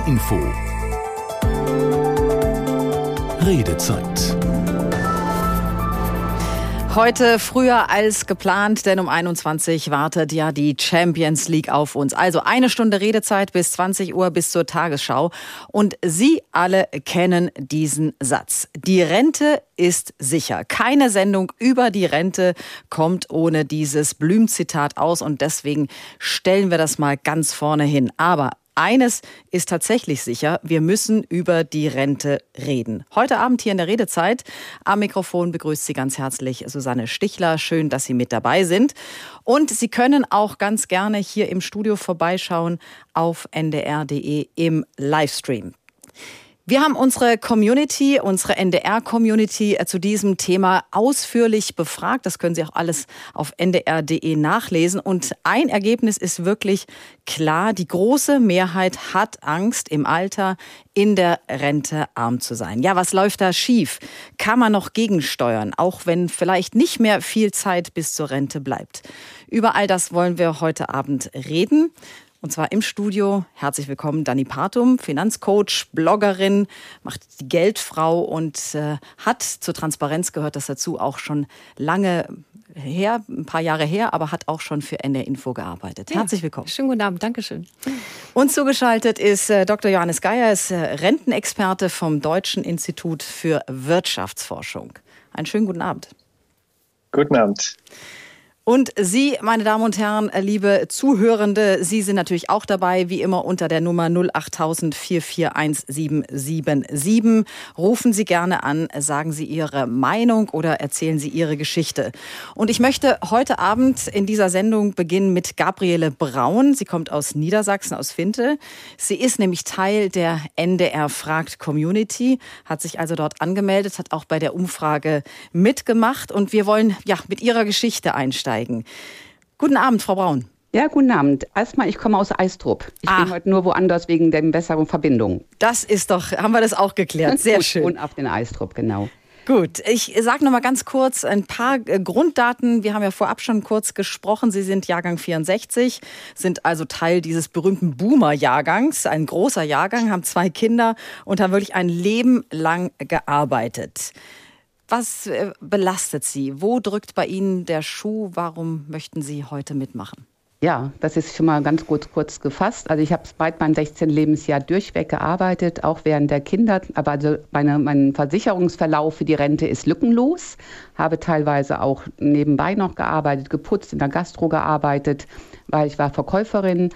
NDR Info Redezeit Heute früher als geplant, denn um 21 wartet ja die Champions League auf uns. Also eine Stunde Redezeit bis 20 Uhr bis zur Tagesschau. Und Sie alle kennen diesen Satz. Die Rente ist sicher. Keine Sendung über die Rente kommt ohne dieses Blümzitat aus. Und deswegen stellen wir das mal ganz vorne hin. Aber eines ist tatsächlich sicher, wir müssen über die Rente reden. Heute Abend hier in der Redezeit am Mikrofon begrüßt Sie ganz herzlich Susanne Stichler. Schön, dass Sie mit dabei sind. Und Sie können auch ganz gerne hier im Studio vorbeischauen auf ndr.de im Livestream. Wir haben unsere Community, unsere NDR-Community äh, zu diesem Thema ausführlich befragt. Das können Sie auch alles auf ndr.de nachlesen. Und ein Ergebnis ist wirklich klar. Die große Mehrheit hat Angst, im Alter in der Rente arm zu sein. Ja, was läuft da schief? Kann man noch gegensteuern, auch wenn vielleicht nicht mehr viel Zeit bis zur Rente bleibt? Über all das wollen wir heute Abend reden. Und zwar im Studio. Herzlich willkommen, Dani Partum, Finanzcoach, Bloggerin, macht die Geldfrau und äh, hat zur Transparenz gehört das dazu auch schon lange her, ein paar Jahre her, aber hat auch schon für NR Info gearbeitet. Ja, Herzlich willkommen. Schönen guten Abend, Dankeschön. Und zugeschaltet ist äh, Dr. Johannes Geier, ist äh, Rentenexperte vom Deutschen Institut für Wirtschaftsforschung. Einen schönen guten Abend. Guten Abend. Und Sie, meine Damen und Herren, äh, liebe Zuhörende, Sie sind natürlich auch dabei, wie immer unter der Nummer 08000 441777. Rufen Sie gerne an, sagen Sie Ihre Meinung oder erzählen Sie Ihre Geschichte. Und ich möchte heute Abend in dieser Sendung beginnen mit Gabriele Braun. Sie kommt aus Niedersachsen, aus Finte. Sie ist nämlich Teil der NDR Fragt Community, hat sich also dort angemeldet, hat auch bei der Umfrage mitgemacht und wir wollen ja mit ihrer Geschichte einsteigen einsteigen. Guten Abend, Frau Braun. Ja, guten Abend. Erstmal, ich komme aus Eistrup. Ich ah. bin heute nur woanders wegen der besseren Verbindung. Das ist doch, haben wir das auch geklärt. Sehr Gut, schön. Und auf den Eistrup, genau. Gut, ich sage noch mal ganz kurz ein paar äh, Grunddaten. Wir haben ja vorab schon kurz gesprochen. Sie sind Jahrgang 64, sind also Teil dieses berühmten Boomer-Jahrgangs, ein großer Jahrgang, haben zwei Kinder und haben wirklich ein Leben lang gearbeitet. Was äh, belastet Sie? Wo drückt bei Ihnen der Schuh? Warum möchten Sie heute mitmachen? Ja, das ist schon mal ganz kurz, kurz gefasst. Also ich habe bald mein 16 Lebensjahr durchweg gearbeitet, auch während der Kinder. Aber also meine, mein Versicherungsverlauf für die Rente ist lückenlos. Habe teilweise auch nebenbei noch gearbeitet, geputzt, in der Gastro gearbeitet, weil ich war Verkäuferin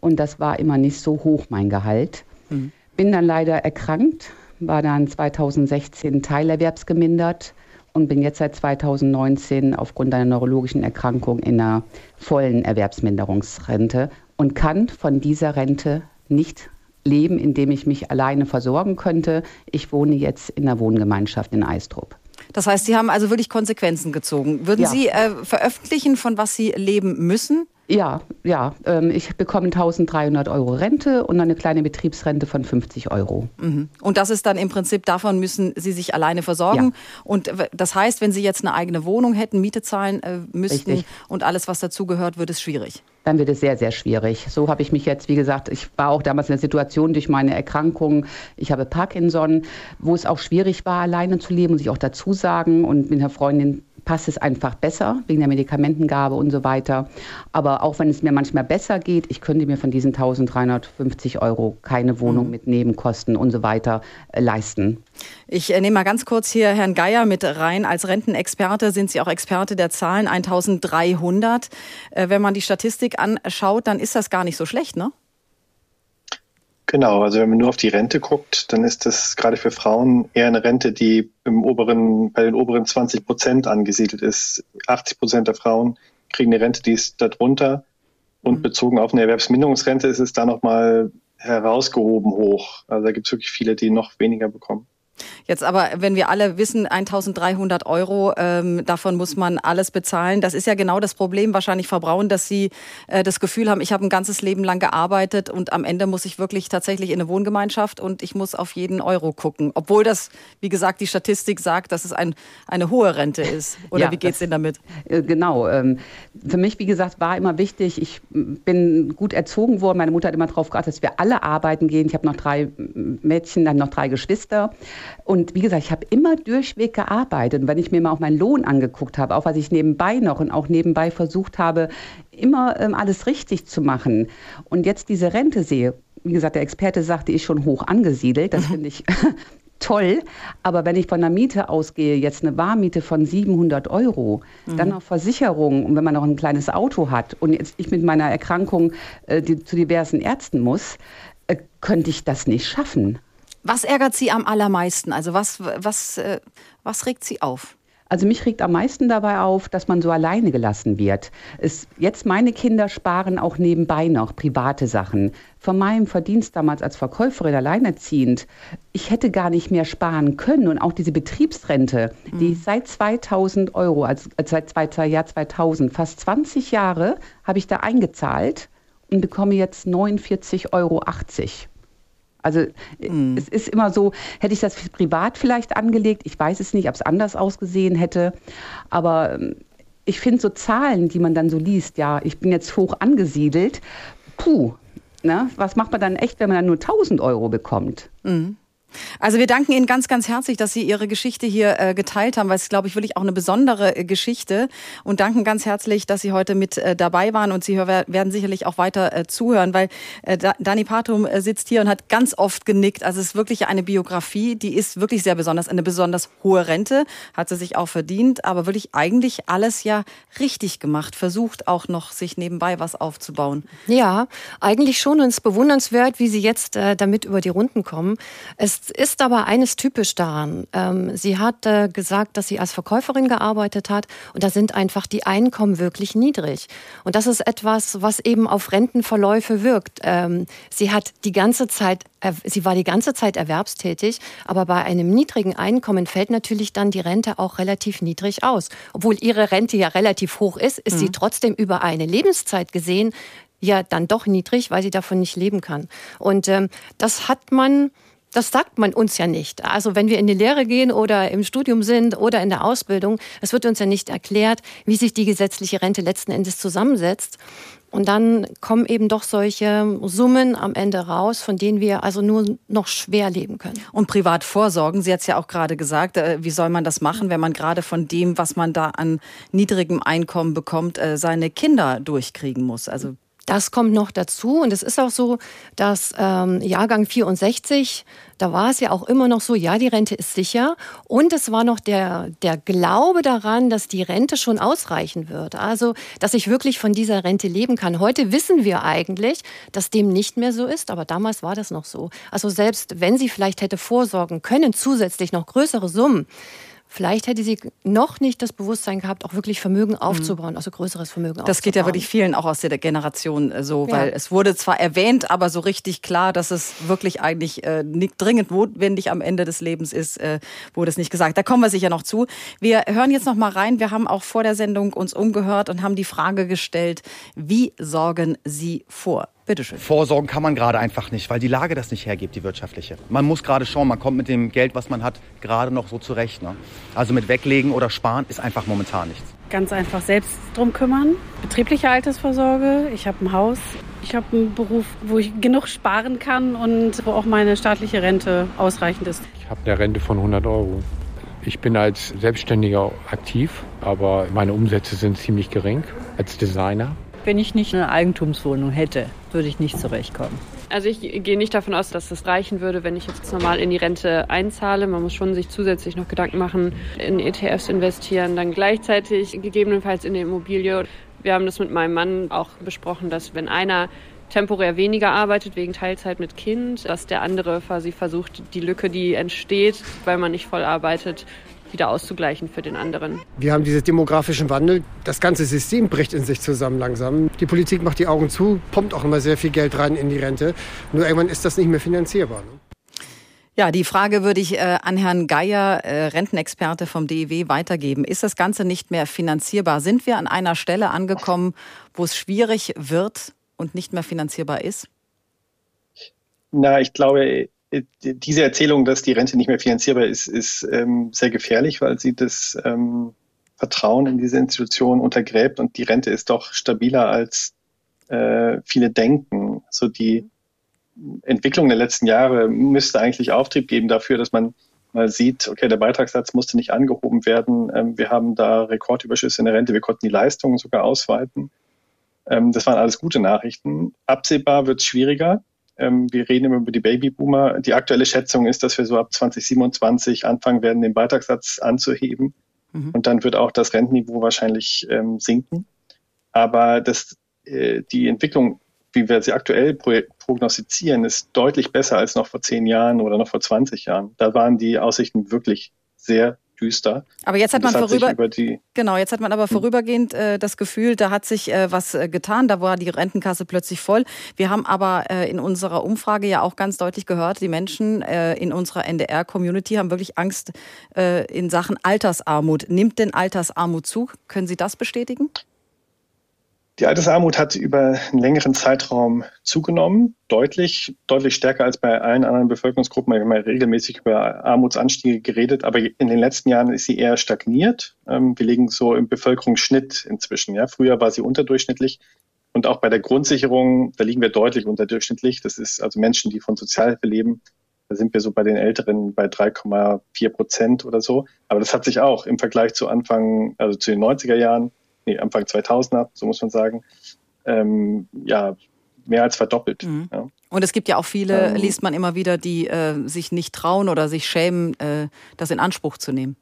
und das war immer nicht so hoch mein Gehalt. Mhm. Bin dann leider erkrankt, war dann 2016 teilerwerbsgemindert und bin jetzt seit 2019 aufgrund einer neurologischen Erkrankung in einer vollen Erwerbsminderungsrente und kann von dieser Rente nicht leben, indem ich mich alleine versorgen könnte. Ich wohne jetzt in einer Wohngemeinschaft in Eistrup. Das heißt, Sie haben also wirklich Konsequenzen gezogen. Würden ja. Sie äh, veröffentlichen, von was Sie leben müssen? Ja, ja. Ähm, ich bekomme 1300 Euro Rente und eine kleine Betriebsrente von 50 Euro. Mhm. Und das ist dann im Prinzip, davon müssen Sie sich alleine versorgen. Ja. Und das heißt, wenn Sie jetzt eine eigene Wohnung hätten, Miete zahlen äh, müssten Richtig. und alles, was dazugehört, wird es schwierig. Dann wird es sehr, sehr schwierig. So habe ich mich jetzt, wie gesagt, ich war auch damals in der Situation durch meine Erkrankung, ich habe Parkinson, wo es auch schwierig war, alleine zu leben, muss ich auch dazu sagen. Und mit einer Freundin passt es einfach besser wegen der Medikamentengabe und so weiter. Aber auch wenn es mir manchmal besser geht, ich könnte mir von diesen 1350 Euro keine Wohnung mhm. mit Nebenkosten und so weiter äh, leisten. Ich äh, nehme mal ganz kurz hier Herrn Geier mit rein. Als Rentenexperte sind Sie auch Experte der Zahlen 1300. Äh, wenn man die Statistik anschaut, dann ist das gar nicht so schlecht, ne? Genau, also wenn man nur auf die Rente guckt, dann ist das gerade für Frauen eher eine Rente, die im oberen, bei den oberen 20 Prozent angesiedelt ist. 80 Prozent der Frauen kriegen eine Rente, die ist darunter. Und mhm. bezogen auf eine Erwerbsminderungsrente ist es da nochmal herausgehoben hoch. Also da gibt es wirklich viele, die noch weniger bekommen. Jetzt aber, wenn wir alle wissen, 1300 Euro, ähm, davon muss man alles bezahlen. Das ist ja genau das Problem wahrscheinlich Verbrauen, dass sie äh, das Gefühl haben, ich habe ein ganzes Leben lang gearbeitet und am Ende muss ich wirklich tatsächlich in eine Wohngemeinschaft und ich muss auf jeden Euro gucken. Obwohl das, wie gesagt, die Statistik sagt, dass es ein, eine hohe Rente ist. Oder ja, wie geht's Ihnen damit? Äh, genau. Ähm, für mich, wie gesagt, war immer wichtig, ich bin gut erzogen worden. Meine Mutter hat immer darauf geachtet, dass wir alle arbeiten gehen. Ich habe noch drei Mädchen, dann noch drei Geschwister. Und wie gesagt, ich habe immer durchweg gearbeitet. Und wenn ich mir mal auch meinen Lohn angeguckt habe, auch was ich nebenbei noch und auch nebenbei versucht habe, immer ähm, alles richtig zu machen. Und jetzt diese Rente sehe, wie gesagt, der Experte sagte, ist schon hoch angesiedelt. Das mhm. finde ich toll. Aber wenn ich von der Miete ausgehe, jetzt eine Warmiete von 700 Euro, mhm. dann noch Versicherung und wenn man noch ein kleines Auto hat und jetzt ich mit meiner Erkrankung äh, die, zu diversen Ärzten muss, äh, könnte ich das nicht schaffen. Was ärgert Sie am allermeisten? Also was, was, äh, was regt Sie auf? Also mich regt am meisten dabei auf, dass man so alleine gelassen wird. Es, jetzt meine Kinder sparen auch nebenbei noch private Sachen. Von meinem Verdienst damals als Verkäuferin alleinerziehend, ich hätte gar nicht mehr sparen können. Und auch diese Betriebsrente, mhm. die seit 2000 Euro, also seit zwei, Jahr 2000, fast 20 Jahre habe ich da eingezahlt und bekomme jetzt 49,80 Euro. Also mhm. es ist immer so, hätte ich das privat vielleicht angelegt, ich weiß es nicht, ob es anders ausgesehen hätte, aber ähm, ich finde so Zahlen, die man dann so liest, ja, ich bin jetzt hoch angesiedelt, puh, ne? was macht man dann echt, wenn man dann nur 1000 Euro bekommt? Mhm. Also wir danken Ihnen ganz, ganz herzlich, dass Sie Ihre Geschichte hier äh, geteilt haben, weil es, glaube ich, wirklich auch eine besondere äh, Geschichte und danken ganz herzlich, dass Sie heute mit äh, dabei waren und Sie werden sicherlich auch weiter äh, zuhören, weil äh, Dani Patum äh, sitzt hier und hat ganz oft genickt. Also es ist wirklich eine Biografie, die ist wirklich sehr besonders, eine besonders hohe Rente, hat sie sich auch verdient, aber wirklich eigentlich alles ja richtig gemacht, versucht auch noch sich nebenbei was aufzubauen. Ja, eigentlich schon und es ist bewundernswert, wie Sie jetzt damit über die Runden kommen. Es ist aber eines typisch daran. Ähm, sie hat gesagt, dass sie als Verkäuferin gearbeitet hat und da sind einfach die Einkommen wirklich niedrig. Und das ist etwas, was eben auf Rentenverläufe wirkt. Ähm, sie hat die ganze Zeit, sie war die ganze Zeit erwerbstätig, aber bei einem niedrigen Einkommen fällt natürlich dann die Rente auch relativ niedrig aus. Obwohl ihre Rente ja relativ hoch ist, ist mhm. sie trotzdem über eine Lebenszeit gesehen ja dann doch niedrig, weil sie davon nicht leben kann. Und ähm, das hat man das sagt man uns ja nicht. Also wenn wir in die Lehre gehen oder im Studium sind oder in der Ausbildung, es wird uns ja nicht erklärt, wie sich die gesetzliche Rente letzten Endes zusammensetzt. Und dann kommen eben doch solche Summen am Ende raus, von denen wir also nur noch schwer leben können. Und privat vorsorgen, Sie hat es ja auch gerade gesagt, äh, wie soll man das machen, wenn man gerade von dem, was man da an niedrigem Einkommen bekommt, äh, seine Kinder durchkriegen muss? Also das kommt noch dazu und es ist auch so, dass ähm, Jahrgang 64, da war es ja auch immer noch so, ja, die Rente ist sicher und es war noch der, der Glaube daran, dass die Rente schon ausreichen wird. Also, dass ich wirklich von dieser Rente leben kann. Heute wissen wir eigentlich, dass dem nicht mehr so ist, aber damals war das noch so. Also selbst wenn sie vielleicht hätte vorsorgen können, zusätzlich noch größere Summen, Vielleicht hätte sie noch nicht das Bewusstsein gehabt, auch wirklich Vermögen mhm. aufzubauen, also größeres Vermögen das aufzubauen. Das geht ja wirklich vielen auch aus der Generation äh, so, weil ja. es wurde zwar erwähnt, aber so richtig klar, dass es wirklich eigentlich äh, nicht dringend notwendig am Ende des Lebens ist, äh, wurde es nicht gesagt. Da kommen wir sicher noch zu. Wir hören jetzt noch mal rein. Wir haben auch vor der Sendung uns umgehört und haben die Frage gestellt, wie sorgen Sie vor? Bitteschön. Vorsorgen kann man gerade einfach nicht, weil die Lage das nicht hergibt, die wirtschaftliche. Man muss gerade schauen, man kommt mit dem Geld, was man hat, gerade noch so zurecht. Ne? Also mit Weglegen oder Sparen ist einfach momentan nichts. Ganz einfach selbst drum kümmern. Betriebliche Altersvorsorge. Ich habe ein Haus. Ich habe einen Beruf, wo ich genug sparen kann und wo auch meine staatliche Rente ausreichend ist. Ich habe eine Rente von 100 Euro. Ich bin als Selbstständiger aktiv, aber meine Umsätze sind ziemlich gering als Designer. Wenn ich nicht eine Eigentumswohnung hätte, würde ich nicht zurechtkommen. Also ich gehe nicht davon aus, dass das reichen würde, wenn ich jetzt normal in die Rente einzahle. Man muss schon sich zusätzlich noch Gedanken machen, in ETFs investieren, dann gleichzeitig gegebenenfalls in die Immobilie. Wir haben das mit meinem Mann auch besprochen, dass wenn einer temporär weniger arbeitet wegen Teilzeit mit Kind, dass der andere quasi versucht, die Lücke, die entsteht, weil man nicht voll arbeitet, wieder auszugleichen für den anderen. Wir haben diesen demografischen Wandel. Das ganze System bricht in sich zusammen langsam. Die Politik macht die Augen zu, pumpt auch immer sehr viel Geld rein in die Rente. Nur irgendwann ist das nicht mehr finanzierbar. Ne? Ja, die Frage würde ich äh, an Herrn Geier, äh, Rentenexperte vom DEW, weitergeben. Ist das Ganze nicht mehr finanzierbar? Sind wir an einer Stelle angekommen, wo es schwierig wird und nicht mehr finanzierbar ist? Na, ich glaube, diese Erzählung, dass die Rente nicht mehr finanzierbar ist, ist ähm, sehr gefährlich, weil sie das ähm, Vertrauen in diese Institution untergräbt und die Rente ist doch stabiler als äh, viele denken. So die Entwicklung der letzten Jahre müsste eigentlich Auftrieb geben dafür, dass man mal sieht, okay, der Beitragssatz musste nicht angehoben werden. Ähm, wir haben da Rekordüberschüsse in der Rente. Wir konnten die Leistungen sogar ausweiten. Ähm, das waren alles gute Nachrichten. Absehbar wird es schwieriger. Ähm, wir reden immer über die Babyboomer. Die aktuelle Schätzung ist, dass wir so ab 2027 anfangen werden, den Beitragssatz anzuheben. Mhm. Und dann wird auch das Rentenniveau wahrscheinlich sinken. Aber das, äh, die Entwicklung wie wir sie aktuell prognostizieren, ist deutlich besser als noch vor zehn Jahren oder noch vor 20 Jahren. Da waren die Aussichten wirklich sehr düster. Aber jetzt hat man vorüber, hat genau, jetzt hat man aber hm. vorübergehend äh, das Gefühl, da hat sich äh, was äh, getan, da war die Rentenkasse plötzlich voll. Wir haben aber äh, in unserer Umfrage ja auch ganz deutlich gehört, die Menschen äh, in unserer NDR-Community haben wirklich Angst in Sachen Altersarmut. Nimmt denn Altersarmut zu? Können Sie das bestätigen? Die Altersarmut hat über einen längeren Zeitraum zugenommen, deutlich, deutlich stärker als bei allen anderen Bevölkerungsgruppen. Wir haben ja regelmäßig über Armutsanstiege geredet, aber in den letzten Jahren ist sie eher stagniert. Ähm, wir liegen so im Bevölkerungsschnitt inzwischen. Ja, früher war sie unterdurchschnittlich und auch bei der Grundsicherung, da liegen wir deutlich unterdurchschnittlich. Das ist also Menschen, die von Sozialhilfe leben. Da sind wir so bei den Älteren bei 3,4 Prozent oder so. Aber das hat sich auch im Vergleich zu Anfang, also zu den 90er Jahren nee, Anfang 2000er, so muss man sagen, ähm, ja, mehr als verdoppelt. Mhm. Ja. Und es gibt ja auch viele, ähm, liest man immer wieder, die äh, sich nicht trauen oder sich schämen, äh, das in Anspruch zu nehmen.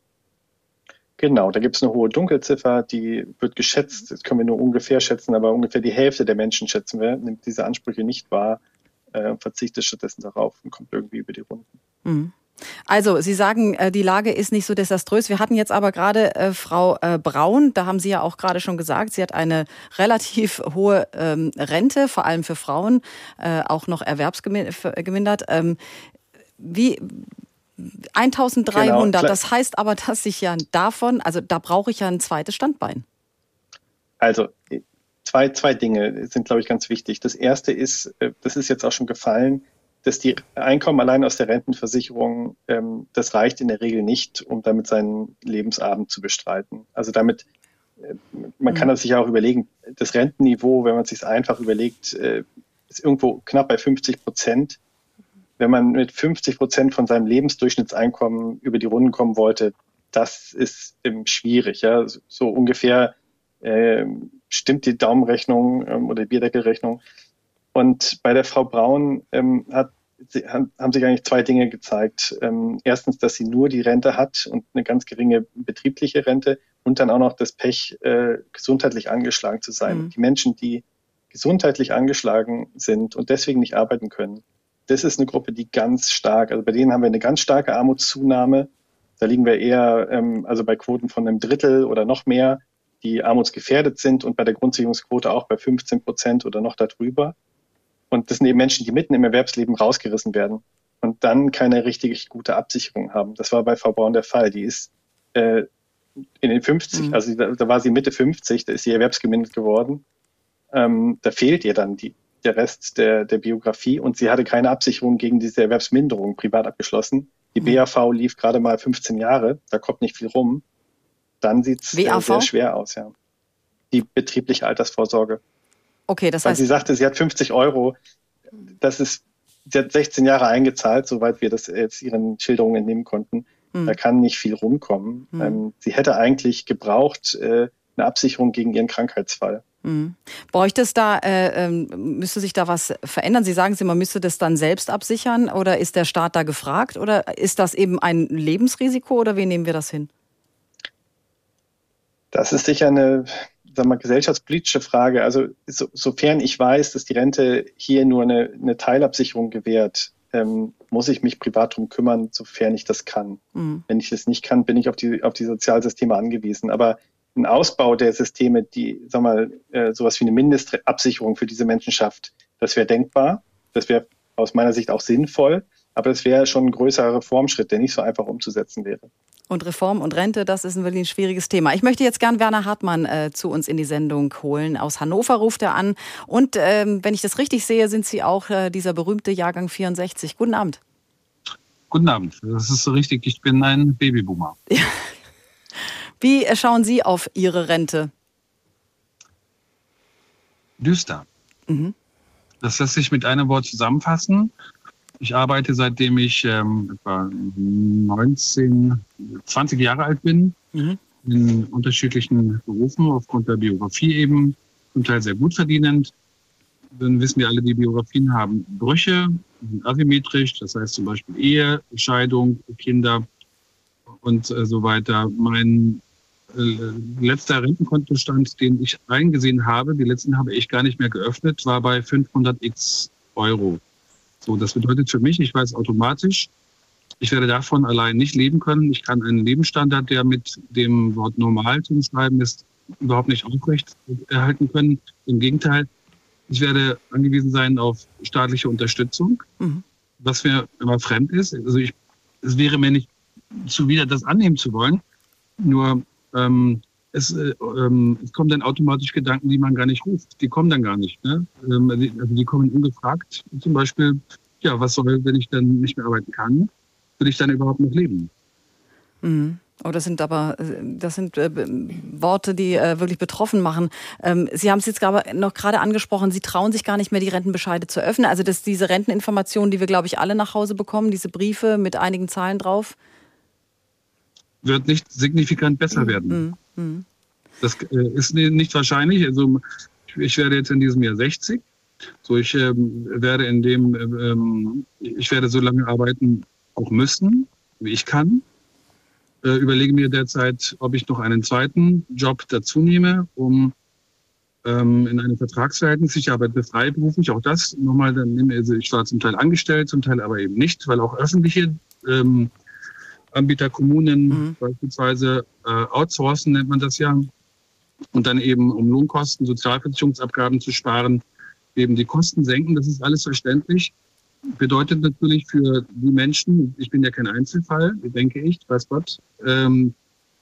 Genau, da gibt es eine hohe Dunkelziffer, die wird geschätzt, das können wir nur ungefähr schätzen, aber ungefähr die Hälfte der Menschen schätzen wir, nimmt diese Ansprüche nicht wahr, äh, verzichtet stattdessen darauf und kommt irgendwie über die Runden. Mhm. Also, Sie sagen, äh, die Lage ist nicht so desaströs. Wir hatten jetzt aber gerade äh, Frau äh, Braun, da haben Sie ja auch gerade schon gesagt, sie hat eine relativ hohe ähm, Rente, vor allem für Frauen, äh, auch noch erwerbsgemindert. Ähm, wie 1300, genau. das heißt aber, dass ich ja davon, also da brauche ich ja ein zweites Standbein. Also, zwei, zwei Dinge sind, glaube ich, ganz wichtig. Das erste ist, das ist jetzt auch schon gefallen, dass die Einkommen allein aus der Rentenversicherung, ähm, das reicht in der Regel nicht, um damit seinen Lebensabend zu bestreiten. Also damit, äh, man kann mhm. das sich ja auch überlegen, das Rentenniveau, wenn man es sich einfach überlegt, äh, ist irgendwo knapp bei 50 Prozent. Wenn man mit 50 Prozent von seinem Lebensdurchschnittseinkommen über die Runden kommen wollte, das ist ähm, schwierig. Ja? So ungefähr äh, stimmt die Daumenrechnung ähm, oder die Bierdeckelrechnung. Und bei der Frau Braun ähm, hat, sie, haben sich eigentlich zwei Dinge gezeigt. Ähm, erstens, dass sie nur die Rente hat und eine ganz geringe betriebliche Rente und dann auch noch das Pech, äh, gesundheitlich angeschlagen zu sein. Mhm. Die Menschen, die gesundheitlich angeschlagen sind und deswegen nicht arbeiten können, das ist eine Gruppe, die ganz stark, also bei denen haben wir eine ganz starke Armutszunahme. Da liegen wir eher ähm, also bei Quoten von einem Drittel oder noch mehr, die armutsgefährdet sind und bei der Grundsicherungsquote auch bei 15 Prozent oder noch darüber. Und das sind eben Menschen, die mitten im Erwerbsleben rausgerissen werden und dann keine richtig gute Absicherung haben. Das war bei Frau Braun der Fall. Die ist äh, in den 50, mhm. also da, da, war sie Mitte 50, da ist sie erwerbsgemindert geworden. Ähm, da fehlt ihr dann die, der Rest der, der Biografie und sie hatte keine Absicherung gegen diese Erwerbsminderung privat abgeschlossen. Die mhm. BAV lief gerade mal 15 Jahre, da kommt nicht viel rum. Dann sieht es äh, sehr schwer aus, ja. Die betriebliche Altersvorsorge. Okay, das Weil heißt. sie sagte, sie hat 50 Euro. Das ist, sie hat 16 Jahre eingezahlt, soweit wir das jetzt ihren Schilderungen entnehmen konnten. Hm. Da kann nicht viel rumkommen. Hm. Ähm, sie hätte eigentlich gebraucht äh, eine Absicherung gegen ihren Krankheitsfall. Mhm. Bräuchte es da, äh, ähm, müsste sich da was verändern? Sie sagen, Sie, man müsste das dann selbst absichern oder ist der Staat da gefragt oder ist das eben ein Lebensrisiko oder wie nehmen wir das hin? Das ist sicher eine sag mal, gesellschaftspolitische Frage. Also so, sofern ich weiß, dass die Rente hier nur eine, eine Teilabsicherung gewährt, ähm, muss ich mich privat drum kümmern, sofern ich das kann. Mhm. Wenn ich das nicht kann, bin ich auf die, auf die Sozialsysteme angewiesen. Aber ein Ausbau der Systeme, die, sag mal, äh, sowas wie eine Mindestabsicherung für diese Menschen schafft, das wäre denkbar. Das wäre aus meiner Sicht auch sinnvoll. Aber es wäre schon ein größerer Reformschritt, der nicht so einfach umzusetzen wäre. Und Reform und Rente, das ist ein wirklich ein schwieriges Thema. Ich möchte jetzt gern Werner Hartmann äh, zu uns in die Sendung holen. Aus Hannover ruft er an. Und ähm, wenn ich das richtig sehe, sind Sie auch äh, dieser berühmte Jahrgang 64. Guten Abend. Guten Abend. Das ist so richtig. Ich bin ein Babyboomer. Wie schauen Sie auf Ihre Rente? Düster. Mhm. Das lässt sich mit einem Wort zusammenfassen. Ich arbeite seitdem ich ähm, etwa 19, 20 Jahre alt bin, mhm. in unterschiedlichen Berufen aufgrund der Biografie eben, zum Teil sehr gut verdienend. Dann wissen wir alle, die Biografien haben Brüche, sind asymmetrisch, das heißt zum Beispiel Ehe, Scheidung, Kinder und äh, so weiter. Mein äh, letzter Rentenkontostand, den ich eingesehen habe, die letzten habe ich gar nicht mehr geöffnet, war bei 500x Euro. So, das bedeutet für mich, ich weiß automatisch, ich werde davon allein nicht leben können. Ich kann einen Lebensstandard, der mit dem Wort normal zu beschreiben ist, überhaupt nicht aufrecht erhalten können. Im Gegenteil, ich werde angewiesen sein auf staatliche Unterstützung, mhm. was mir immer fremd ist. Also ich, es wäre mir nicht zuwider, das annehmen zu wollen. Nur ähm, es, äh, ähm, es kommen dann automatisch Gedanken, die man gar nicht ruft. Die kommen dann gar nicht. Ne? Ähm, also die kommen ungefragt. Zum Beispiel, ja, was soll, wenn ich dann nicht mehr arbeiten kann, will ich dann überhaupt noch leben? Mhm. Oh, das sind aber äh, das sind äh, Worte, die äh, wirklich betroffen machen. Ähm, Sie haben es jetzt aber noch gerade angesprochen, Sie trauen sich gar nicht mehr, die Rentenbescheide zu öffnen. Also dass diese Renteninformationen, die wir, glaube ich, alle nach Hause bekommen, diese Briefe mit einigen Zahlen drauf, wird nicht signifikant besser werden. Mhm. Das äh, ist nicht wahrscheinlich. Also ich werde jetzt in diesem Jahr 60. So, ich ähm, werde in dem, ähm, ich werde so lange arbeiten auch müssen, wie ich kann. Äh, überlege mir derzeit, ob ich noch einen zweiten Job dazu nehme, um ähm, in einem Vertragsverhältnis. Ich arbeite freiberuflich, auch das nochmal, dann nehme also ich war zum Teil angestellt, zum Teil aber eben nicht, weil auch öffentliche ähm, Anbieter, Kommunen mhm. beispielsweise äh, outsourcen, nennt man das ja. Und dann eben, um Lohnkosten, Sozialversicherungsabgaben zu sparen, eben die Kosten senken. Das ist alles verständlich. Bedeutet natürlich für die Menschen, ich bin ja kein Einzelfall, denke ich, weiß Gott, ähm,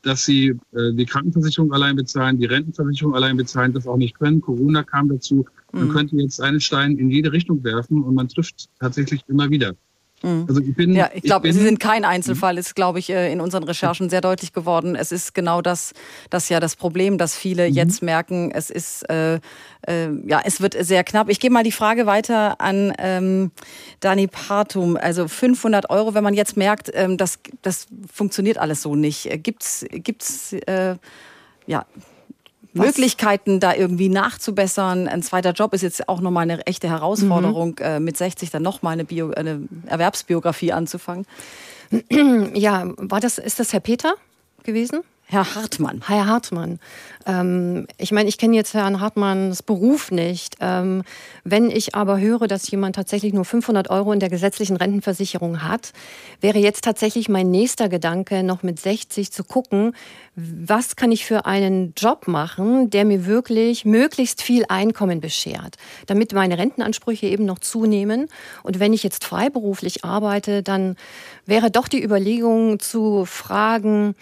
dass sie äh, die Krankenversicherung allein bezahlen, die Rentenversicherung allein bezahlen, das auch nicht können. Corona kam dazu. Man mhm. könnte jetzt einen Stein in jede Richtung werfen und man trifft tatsächlich immer wieder. Mhm. Also ich bin, ja, ich glaube, Sie sind kein Einzelfall, ist, glaube ich, äh, in unseren Recherchen sehr deutlich geworden. Es ist genau das, das ja das Problem, dass viele mhm. jetzt merken, es ist, äh, äh, ja, es wird sehr knapp. Ich gebe mal die Frage weiter an ähm, Dani Partum. Also 500 Euro, wenn man jetzt merkt, ähm, das, das funktioniert alles so nicht. Gibt's, gibt's, äh, ja, was? Möglichkeiten, da irgendwie nachzubessern. Ein zweiter Job ist jetzt auch nochmal eine echte Herausforderung, mhm. äh, mit 60 dann nochmal eine, Bio, eine Erwerbsbiografie anzufangen. Ja, war das, ist das Herr Peter gewesen? Herr Hartmann. Herr Hartmann. Ähm, ich meine, ich kenne jetzt Herrn Hartmanns Beruf nicht. Ähm, wenn ich aber höre, dass jemand tatsächlich nur 500 Euro in der gesetzlichen Rentenversicherung hat, wäre jetzt tatsächlich mein nächster Gedanke, noch mit 60 zu gucken, was kann ich für einen Job machen, der mir wirklich möglichst viel Einkommen beschert, damit meine Rentenansprüche eben noch zunehmen. Und wenn ich jetzt freiberuflich arbeite, dann wäre doch die Überlegung zu fragen,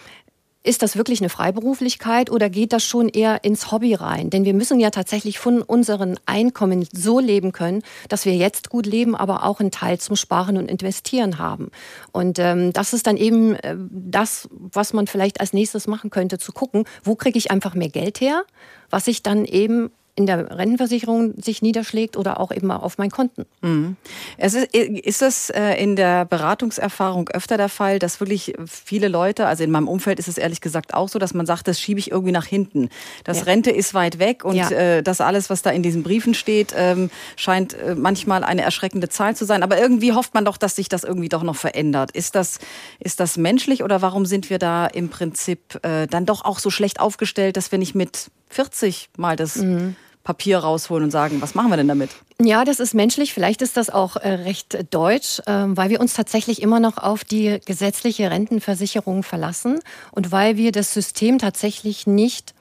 ist das wirklich eine Freiberuflichkeit oder geht das schon eher ins Hobby rein? Denn wir müssen ja tatsächlich von unseren Einkommen so leben können, dass wir jetzt gut leben, aber auch einen Teil zum Sparen und Investieren haben. Und ähm, das ist dann eben äh, das, was man vielleicht als nächstes machen könnte, zu gucken, wo kriege ich einfach mehr Geld her, was ich dann eben in der Rentenversicherung sich niederschlägt oder auch eben auf meinen Konten. Mhm. Es ist, ist es äh, in der Beratungserfahrung öfter der Fall, dass wirklich viele Leute, also in meinem Umfeld ist es ehrlich gesagt auch so, dass man sagt, das schiebe ich irgendwie nach hinten. Das ja. Rente ist weit weg und ja. Äh, das alles, was da in diesen Briefen steht, ähm, scheint äh, manchmal eine erschreckende Zahl zu sein. Aber irgendwie hofft man doch, dass sich das irgendwie doch noch verändert. Ist das, ist das menschlich oder warum sind wir da im Prinzip dann doch auch so schlecht aufgestellt, dass wir nicht mit 40 mal das mhm. Papier rausholen und sagen, was machen wir denn damit? Ja, das ist menschlich. Vielleicht ist das auch äh, recht deutsch, ähm, weil wir uns tatsächlich immer noch auf die gesetzliche Rentenversicherung verlassen und weil wir das System tatsächlich nicht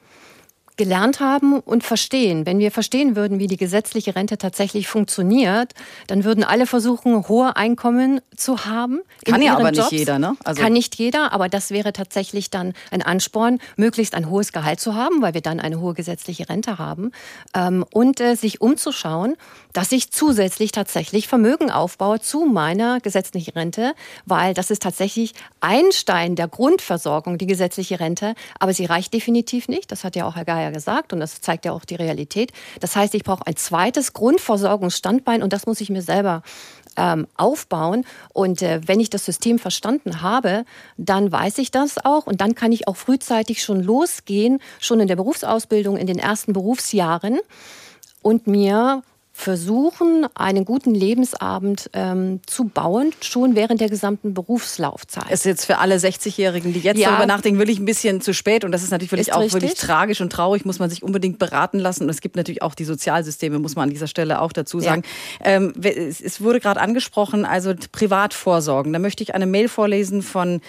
gelernt haben und verstehen. Wenn wir verstehen würden, wie die gesetzliche Rente tatsächlich funktioniert, dann würden alle versuchen, hohe Einkommen zu haben. Kann ja aber Jobs. nicht jeder, ne? Also Kann nicht jeder, aber das wäre tatsächlich dann ein Ansporn, möglichst ein hohes Gehalt zu haben, weil wir dann eine hohe gesetzliche Rente haben. Ähm, und äh, sich umzuschauen, dass ich zusätzlich tatsächlich Vermögen aufbaue zu meiner gesetzlichen Rente, weil das ist tatsächlich ein Stein der Grundversorgung, die gesetzliche Rente, aber sie reicht definitiv nicht. Das hat ja auch Herr Geier gesagt und das zeigt ja auch die Realität. Das heißt, ich brauche ein zweites Grundversorgungsstandbein und das muss ich mir selber ähm, aufbauen. Und äh, wenn ich das System verstanden habe, dann weiß ich das auch und dann kann ich auch frühzeitig schon losgehen, schon in der Berufsausbildung, in den ersten Berufsjahren und mir versuchen, einen guten Lebensabend ähm, zu bauen, schon während der gesamten Berufslaufzeit. Ist jetzt für alle 60-Jährigen, die jetzt ja. darüber nachdenken, wirklich ein bisschen zu spät. Und das ist natürlich ist auch richtig. wirklich tragisch und traurig, muss man sich unbedingt beraten lassen. Und es gibt natürlich auch die Sozialsysteme, muss man an dieser Stelle auch dazu sagen. Ja. Ähm, es wurde gerade angesprochen, also Privatvorsorgen. Da möchte ich eine Mail vorlesen von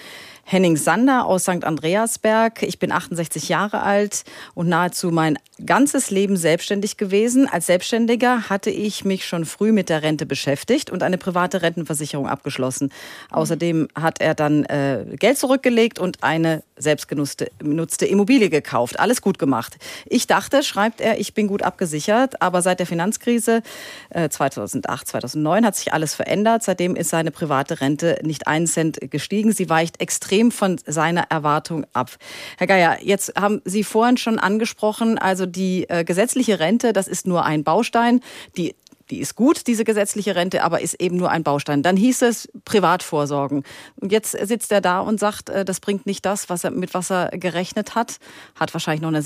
Henning Sander aus St. Andreasberg. Ich bin 68 Jahre alt und nahezu mein ganzes Leben selbstständig gewesen. Als Selbstständiger hatte ich mich schon früh mit der Rente beschäftigt und eine private Rentenversicherung abgeschlossen. Außerdem hat er dann äh, Geld zurückgelegt und eine selbstgenutzte Immobilie gekauft. Alles gut gemacht. Ich dachte, schreibt er, ich bin gut abgesichert, aber seit der Finanzkrise äh, 2008, 2009 hat sich alles verändert. Seitdem ist seine private Rente nicht einen Cent gestiegen. Sie weicht extrem extrem von seiner Erwartung ab. Herr Geier, jetzt haben Sie vorhin schon angesprochen, also die äh, gesetzliche Rente, das ist nur ein Baustein. Die die ist gut, diese gesetzliche Rente, aber ist eben nur ein Baustein. Dann hieß es Privatvorsorgen. Und jetzt sitzt er da und sagt, äh, das bringt nicht das, was er, mit was er gerechnet hat. Hat wahrscheinlich noch eine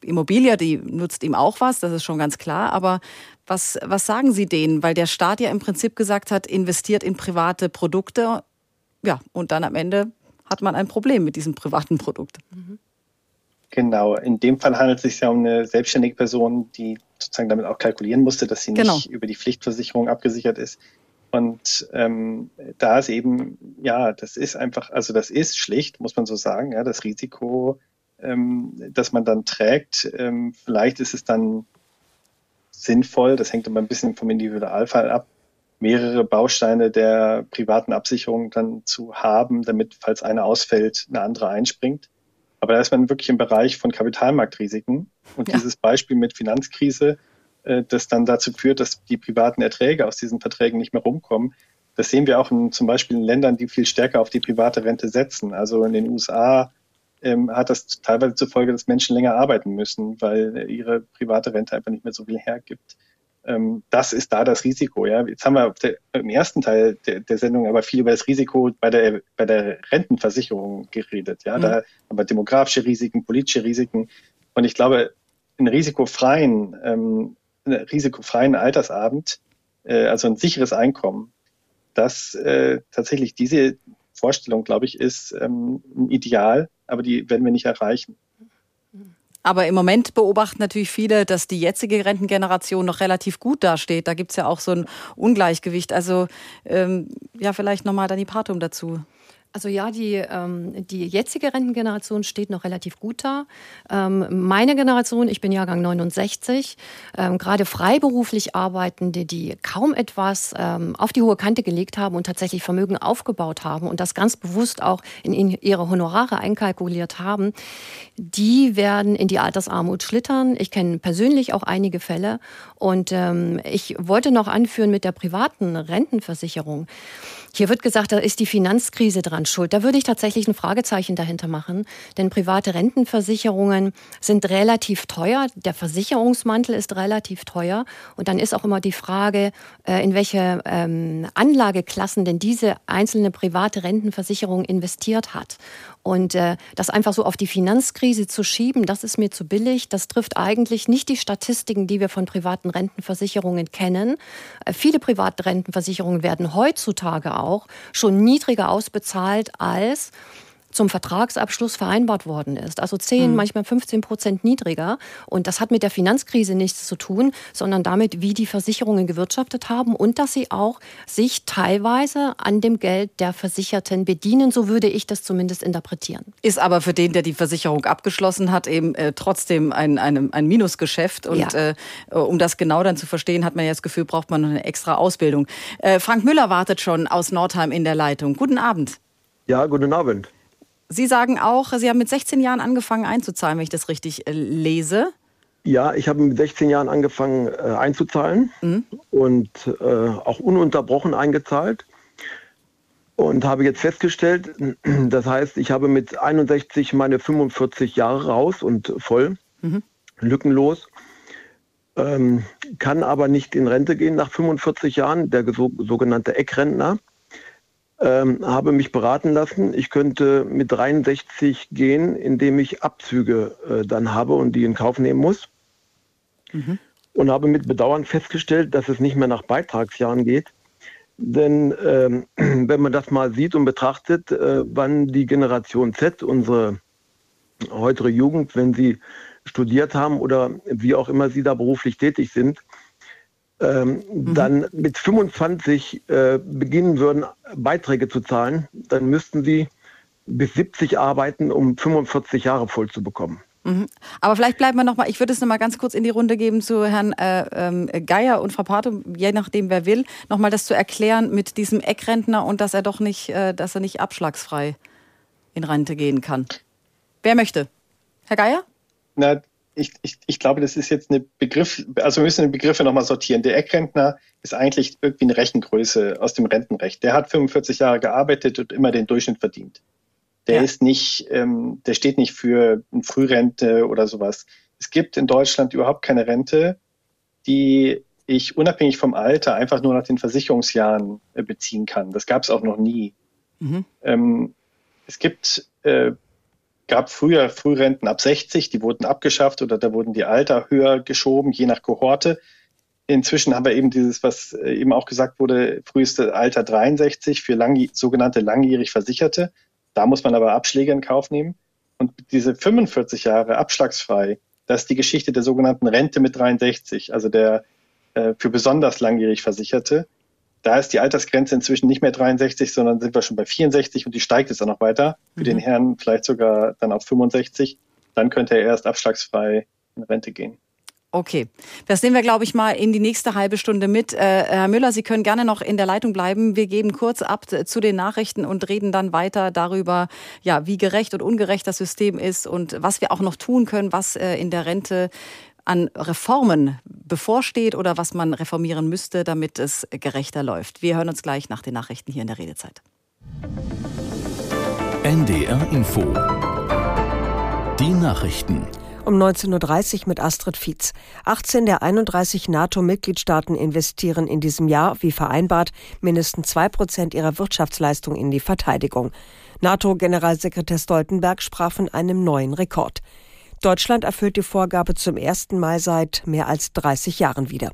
Immobilie, die nutzt ihm auch was, das ist schon ganz klar. Aber was, was sagen Sie denen? Weil der Staat ja im Prinzip gesagt hat, investiert in private Produkte. Ja, und dann am Ende hat man ein Problem mit diesem privaten Produkt. Genau, in dem Fall handelt es sich ja um eine selbstständige Person, die sozusagen damit auch kalkulieren musste, dass sie genau. nicht über die Pflichtversicherung abgesichert ist. Und ähm, da ist eben, ja, das ist einfach, also das ist schlicht, muss man so sagen, ja, das Risiko, ähm, das man dann trägt. Ähm, vielleicht ist es dann sinnvoll, das hängt immer ein bisschen vom Individualfall ab, mehrere Bausteine der privaten Absicherung dann zu haben, damit, falls eine ausfällt, eine andere einspringt. Aber da ist man wirklich im Bereich von Kapitalmarktrisiken. Und ja. dieses Beispiel mit Finanzkrise, äh, das dann dazu führt, dass die privaten Erträge aus diesen Verträgen nicht mehr rumkommen, das sehen wir auch in, zum Beispiel in Ländern, die viel stärker auf die private Rente setzen. Also in den USA ähm, hat das teilweise zur Folge, dass Menschen länger arbeiten müssen, weil ihre private Rente einfach nicht mehr so viel hergibt ähm, das ist da das Risiko. Ja. Jetzt haben wir der, im ersten Teil der, der, Sendung aber viel über das Risiko bei der, bei der Rentenversicherung geredet. Ja. Mhm. Da haben wir demografische Risiken, politische Risiken. Und ich glaube, einen risikofreien, ähm, einen risikofreien Altersabend, äh, also ein sicheres Einkommen, das äh, tatsächlich diese Vorstellung, glaube ich, ist ähm, ein Ideal, aber die werden wir nicht erreichen. Aber im Moment beobachten natürlich viele, dass die jetzige Rentengeneration noch relativ gut dasteht. Da gibt es ja auch so ein Ungleichgewicht. Also ähm, ja, vielleicht nochmal Dani Partum dazu. Also ja, die, ähm, die jetzige Rentengeneration steht noch relativ gut da. Ähm, meine Generation, ich bin Jahrgang 69, ähm, gerade freiberuflich Arbeitende, die kaum etwas ähm, auf die hohe Kante gelegt haben und tatsächlich Vermögen aufgebaut haben und das ganz bewusst auch in, ihre Honorare einkalkuliert haben, die werden in die Altersarmut schlittern. Ich kenne persönlich auch einige Fälle und ähm, ich wollte noch anführen mit der privaten Rentenversicherung. Hier wird gesagt, da ist die Finanzkrise dran schuld. Da würde ich tatsächlich ein Fragezeichen dahinter machen, denn private Rentenversicherungen sind relativ teuer. Der Versicherungsmantel ist relativ teuer. Und dann ist auch immer die Frage, äh, in welche ähm, Anlageklassen denn diese einzelne private Rentenversicherung investiert hat. Und äh, das einfach so auf die Finanzkrise zu schieben, das ist mir zu billig. Das trifft eigentlich nicht die Statistiken, die wir von privaten Rentenversicherungen kennen. Äh, viele private Rentenversicherungen werden heutzutage auch schon niedriger ausbezahlt als zum Vertragsabschluss vereinbart worden ist. Also 10, mhm. manchmal 15 Prozent niedriger. Und das hat mit der Finanzkrise nichts zu tun, sondern damit, wie die Versicherungen gewirtschaftet haben und dass sie auch sich teilweise an dem Geld der Versicherten bedienen. So würde ich das zumindest interpretieren. Ist aber für den, der die Versicherung abgeschlossen hat, eben äh, trotzdem ein, ein, ein Minusgeschäft. Und ja. äh, um das genau dann zu verstehen, hat man ja das Gefühl, braucht man noch eine extra Ausbildung. Äh, Frank Müller wartet schon aus Nordheim in der Leitung. Guten Abend. Ja, guten Abend. Sie sagen auch, Sie haben mit 16 Jahren angefangen einzuzahlen, wenn ich das richtig äh, lese. Ja, ich habe mit 16 Jahren angefangen äh, einzuzahlen mhm. und äh, auch ununterbrochen eingezahlt und habe jetzt festgestellt, das heißt, ich habe mit 61 meine 45 Jahre raus und voll, mhm. lückenlos, ähm, kann aber nicht in Rente gehen nach 45 Jahren, der so, sogenannte Eckrentner ähm, habe mich beraten lassen. Ich könnte mit 63 gehen, indem ich Abzüge äh, dann habe und die in Kauf nehmen muss. Mhm. Und habe mit Bedauern festgestellt, dass es nicht mehr nach Beitragsjahren geht. Denn ähm, wenn man das mal sieht und betrachtet, äh, wann die Generation Z, unsere heutige Jugend, wenn sie studiert haben oder wie auch immer sie da beruflich tätig sind, ähm, mhm. dann mit 25 äh, beginnen würden, Beiträge zu zahlen, dann müssten sie bis 70 arbeiten, um 45 Jahre voll zu bekommen. Mhm. Aber vielleicht bleiben wir noch mal. Ich würde es noch mal ganz kurz in die Runde geben zu Herrn äh, ähm, Geier und Frau Pato, je nachdem wer will, noch mal das zu erklären mit diesem Eckrentner und dass er doch nicht, äh, dass er nicht abschlagsfrei in Rente gehen kann. Wer möchte? Herr Geier? Na, ich, ich, ich glaube, das ist jetzt eine Begriff, also wir müssen die Begriffe nochmal sortieren. Der Eckrentner ist eigentlich irgendwie eine Rechengröße aus dem Rentenrecht. Der hat 45 Jahre gearbeitet und immer den Durchschnitt verdient. Der ja. ist nicht, ähm, der steht nicht für eine Frührente oder sowas. Es gibt in Deutschland überhaupt keine Rente, die ich unabhängig vom Alter einfach nur nach den Versicherungsjahren äh, beziehen kann. Das gab es auch noch nie. Mhm. Ähm, es gibt äh, gab früher Frührenten ab 60, die wurden abgeschafft oder da wurden die Alter höher geschoben, je nach Kohorte. Inzwischen haben wir eben dieses, was äh, eben auch gesagt wurde, früheste Alter 63 für lang, sogenannte langjährig Versicherte. Da muss man aber Abschläge in Kauf nehmen. Und diese 45 Jahre abschlagsfrei, das ist die Geschichte der sogenannten Rente mit 63, also der äh, für besonders langjährig Versicherte. Da ist die Altersgrenze inzwischen nicht mehr 63, sondern sind wir schon bei 64 und die steigt jetzt auch noch weiter. Für mhm. den Herrn vielleicht sogar dann auf 65. Dann könnte er erst abschlagsfrei in Rente gehen. Okay, das nehmen wir, glaube ich, mal in die nächste halbe Stunde mit. Äh, Herr Müller, Sie können gerne noch in der Leitung bleiben. Wir geben kurz ab zu den Nachrichten und reden dann weiter darüber, ja, wie gerecht und ungerecht das System ist und was wir auch noch tun können, was äh, in der Rente an Reformen bevorsteht oder was man reformieren müsste, damit es gerechter läuft. Wir hören uns gleich nach den Nachrichten hier in der Redezeit. NDR Info. Die Nachrichten um 19.30 Uhr mit Astrid Fietz. 18 der 31 NATO-Mitgliedstaaten investieren in diesem Jahr, wie vereinbart, mindestens zwei Prozent ihrer Wirtschaftsleistung in die Verteidigung. NATO-Generalsekretär Stoltenberg sprach von einem neuen Rekord. Deutschland erfüllt die Vorgabe zum ersten Mal seit mehr als 30 Jahren wieder.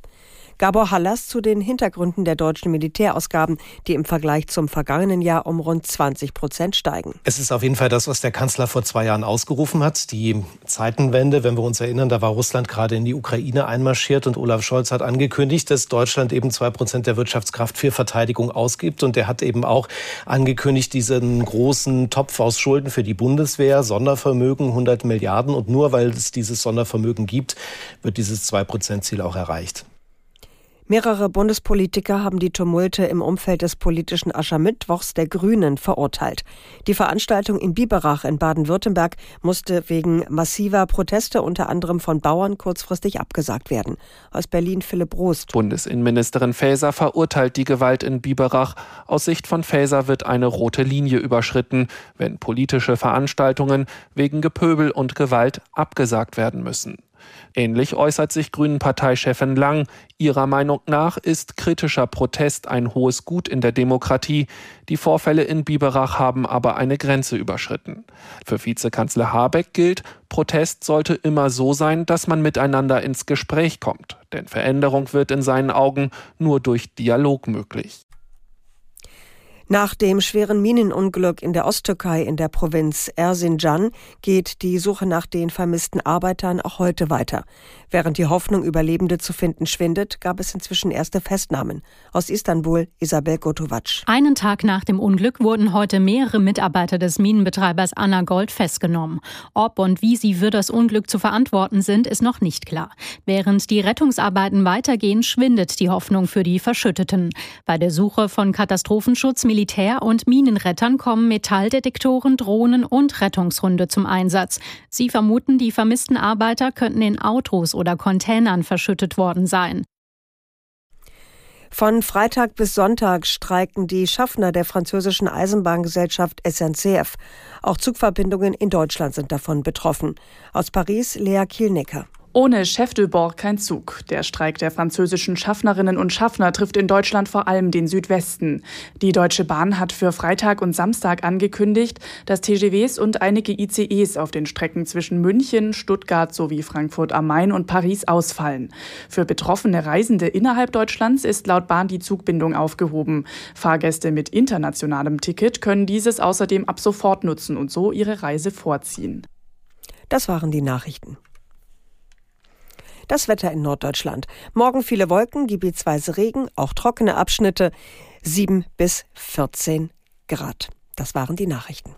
Gabor Hallas zu den Hintergründen der deutschen Militärausgaben, die im Vergleich zum vergangenen Jahr um rund 20 Prozent steigen. Es ist auf jeden Fall das, was der Kanzler vor zwei Jahren ausgerufen hat. Die Zeitenwende, wenn wir uns erinnern, da war Russland gerade in die Ukraine einmarschiert und Olaf Scholz hat angekündigt, dass Deutschland eben zwei Prozent der Wirtschaftskraft für Verteidigung ausgibt. Und er hat eben auch angekündigt, diesen großen Topf aus Schulden für die Bundeswehr, Sondervermögen, 100 Milliarden. Und nur weil es dieses Sondervermögen gibt, wird dieses zwei Prozent Ziel auch erreicht. Mehrere Bundespolitiker haben die Tumulte im Umfeld des politischen Aschermittwochs der Grünen verurteilt. Die Veranstaltung in Biberach in Baden-Württemberg musste wegen massiver Proteste unter anderem von Bauern kurzfristig abgesagt werden. Aus Berlin Philipp Rost. Bundesinnenministerin Faeser verurteilt die Gewalt in Biberach. Aus Sicht von Faeser wird eine rote Linie überschritten, wenn politische Veranstaltungen wegen Gepöbel und Gewalt abgesagt werden müssen. Ähnlich äußert sich Grünen-Parteichefin Lang. Ihrer Meinung nach ist kritischer Protest ein hohes Gut in der Demokratie. Die Vorfälle in Biberach haben aber eine Grenze überschritten. Für Vizekanzler Habeck gilt, Protest sollte immer so sein, dass man miteinander ins Gespräch kommt. Denn Veränderung wird in seinen Augen nur durch Dialog möglich. Nach dem schweren Minenunglück in der Osttürkei in der Provinz Erzincan geht die Suche nach den vermissten Arbeitern auch heute weiter. Während die Hoffnung, Überlebende zu finden, schwindet, gab es inzwischen erste Festnahmen. Aus Istanbul Isabel Gotovac. Einen Tag nach dem Unglück wurden heute mehrere Mitarbeiter des Minenbetreibers Anna Gold festgenommen. Ob und wie sie für das Unglück zu verantworten sind, ist noch nicht klar. Während die Rettungsarbeiten weitergehen, schwindet die Hoffnung für die Verschütteten. Bei der Suche von Katastrophenschutz, Militär und Minenrettern kommen Metalldetektoren, Drohnen und Rettungshunde zum Einsatz. Sie vermuten, die vermissten Arbeiter könnten in Autos oder Containern verschüttet worden sein. Von Freitag bis Sonntag streiken die Schaffner der französischen Eisenbahngesellschaft SNCF. Auch Zugverbindungen in Deutschland sind davon betroffen. Aus Paris Lea Kielnecker. Ohne Chef de Bord kein Zug. Der Streik der französischen Schaffnerinnen und Schaffner trifft in Deutschland vor allem den Südwesten. Die Deutsche Bahn hat für Freitag und Samstag angekündigt, dass TGWs und einige ICEs auf den Strecken zwischen München, Stuttgart sowie Frankfurt am Main und Paris ausfallen. Für betroffene Reisende innerhalb Deutschlands ist laut Bahn die Zugbindung aufgehoben. Fahrgäste mit internationalem Ticket können dieses außerdem ab sofort nutzen und so ihre Reise vorziehen. Das waren die Nachrichten. Das Wetter in Norddeutschland. Morgen viele Wolken, gebietsweise Regen, auch trockene Abschnitte. 7 bis 14 Grad. Das waren die Nachrichten.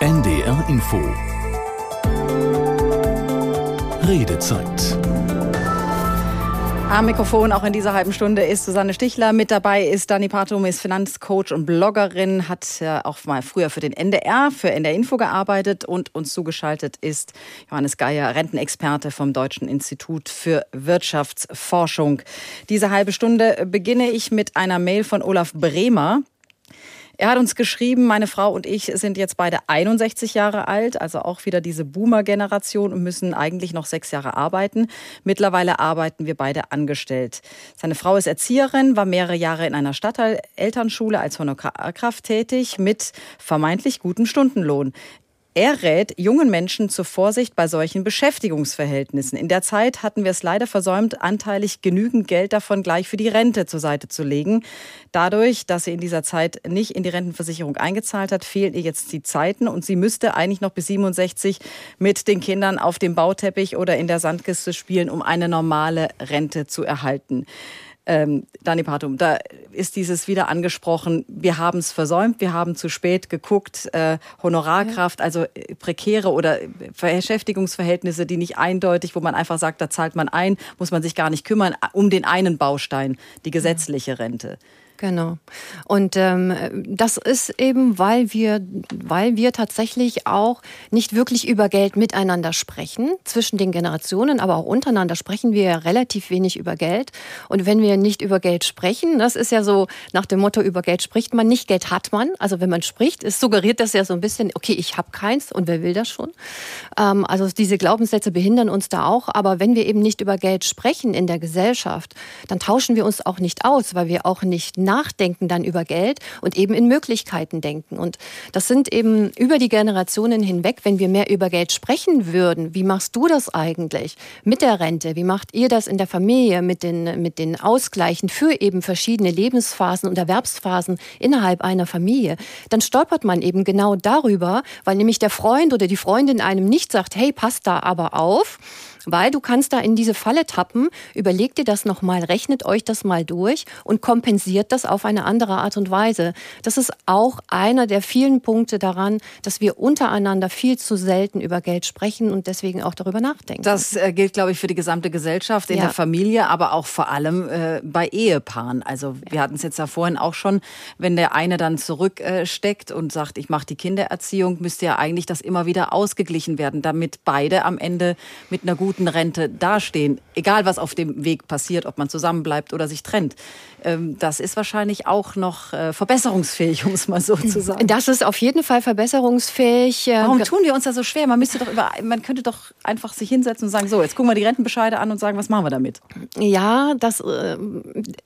NDR Info. Redezeit. Am Mikrofon auch in dieser halben Stunde ist Susanne Stichler. Mit dabei ist Dani Patum, ist Finanzcoach und Bloggerin, hat auch mal früher für den NDR, für NDR Info gearbeitet und uns zugeschaltet ist Johannes Geier, Rentenexperte vom Deutschen Institut für Wirtschaftsforschung. Diese halbe Stunde beginne ich mit einer Mail von Olaf Bremer. Er hat uns geschrieben, meine Frau und ich sind jetzt beide 61 Jahre alt, also auch wieder diese Boomer-Generation und müssen eigentlich noch sechs Jahre arbeiten. Mittlerweile arbeiten wir beide angestellt. Seine Frau ist Erzieherin, war mehrere Jahre in einer Stadtteil-Elternschule als Honorarkraft tätig mit vermeintlich gutem Stundenlohn. Er rät jungen Menschen zur Vorsicht bei solchen Beschäftigungsverhältnissen. In der Zeit hatten wir es leider versäumt, anteilig genügend Geld davon gleich für die Rente zur Seite zu legen. Dadurch, dass sie in dieser Zeit nicht in die Rentenversicherung eingezahlt hat, fehlen ihr jetzt die Zeiten und sie müsste eigentlich noch bis 67 mit den Kindern auf dem Bauteppich oder in der Sandkiste spielen, um eine normale Rente zu erhalten. Ähm, Dani Patum, da ist dieses wieder angesprochen, wir haben es versäumt, wir haben zu spät geguckt, äh, Honorarkraft, also äh, prekäre oder Beschäftigungsverhältnisse, die nicht eindeutig, wo man einfach sagt, da zahlt man ein, muss man sich gar nicht kümmern, um den einen Baustein, die gesetzliche Rente. Genau. Und ähm, das ist eben, weil wir, weil wir tatsächlich auch nicht wirklich über Geld miteinander sprechen, zwischen den Generationen, aber auch untereinander sprechen wir ja relativ wenig über Geld. Und wenn wir nicht über Geld sprechen, das ist ja so nach dem Motto, über Geld spricht man nicht, Geld hat man. Also wenn man spricht, es suggeriert das ja so ein bisschen, okay, ich habe keins und wer will das schon? Ähm, also diese Glaubenssätze behindern uns da auch. Aber wenn wir eben nicht über Geld sprechen in der Gesellschaft, dann tauschen wir uns auch nicht aus, weil wir auch nicht nachdenken dann über Geld und eben in Möglichkeiten denken. Und das sind eben über die Generationen hinweg, wenn wir mehr über Geld sprechen würden. Wie machst du das eigentlich mit der Rente? Wie macht ihr das in der Familie mit den, mit den Ausgleichen für eben verschiedene Lebensphasen und Erwerbsphasen innerhalb einer Familie? Dann stolpert man eben genau darüber, weil nämlich der Freund oder die Freundin einem nicht sagt, hey, passt da aber auf weil du kannst da in diese Falle tappen. Überlegt dir das nochmal, rechnet euch das mal durch und kompensiert das auf eine andere Art und Weise. Das ist auch einer der vielen Punkte daran, dass wir untereinander viel zu selten über Geld sprechen und deswegen auch darüber nachdenken. Das äh, gilt, glaube ich, für die gesamte Gesellschaft, in ja. der Familie, aber auch vor allem äh, bei Ehepaaren. Also wir hatten es jetzt ja vorhin auch schon, wenn der eine dann zurücksteckt äh, und sagt, ich mache die Kindererziehung, müsste ja eigentlich das immer wieder ausgeglichen werden, damit beide am Ende mit einer guten guten Rente dastehen, egal was auf dem Weg passiert, ob man zusammenbleibt oder sich trennt. Ähm, das ist wahrscheinlich auch noch äh, verbesserungsfähig, um es mal so zu sagen. Das ist auf jeden Fall verbesserungsfähig. Äh, Warum tun wir uns da so schwer? Man müsste doch über, man könnte doch einfach sich hinsetzen und sagen, so, jetzt gucken wir die Rentenbescheide an und sagen, was machen wir damit? Ja, das, äh,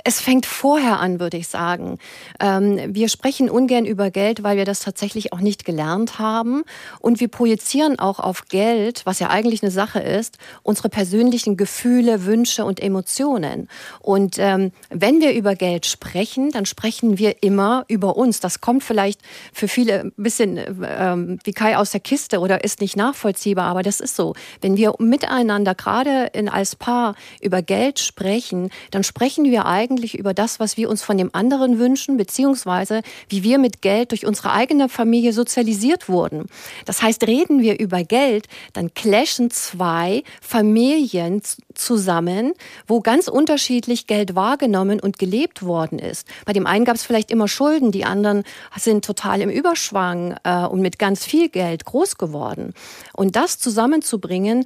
es fängt vorher an, würde ich sagen. Ähm, wir sprechen ungern über Geld, weil wir das tatsächlich auch nicht gelernt haben. Und wir projizieren auch auf Geld, was ja eigentlich eine Sache ist, unsere persönlichen Gefühle, Wünsche und Emotionen. Und ähm, wenn wir über Geld sprechen, dann sprechen wir immer über uns. Das kommt vielleicht für viele ein bisschen ähm, wie Kai aus der Kiste oder ist nicht nachvollziehbar, aber das ist so. Wenn wir miteinander gerade als Paar über Geld sprechen, dann sprechen wir eigentlich über das, was wir uns von dem anderen wünschen, beziehungsweise wie wir mit Geld durch unsere eigene Familie sozialisiert wurden. Das heißt, reden wir über Geld, dann clashen zwei Familien zusammen, wo ganz unterschiedlich Geld wahrgenommen und gelebt worden ist. Bei dem einen gab es vielleicht immer Schulden, die anderen sind total im Überschwang äh, und mit ganz viel Geld groß geworden. Und das zusammenzubringen,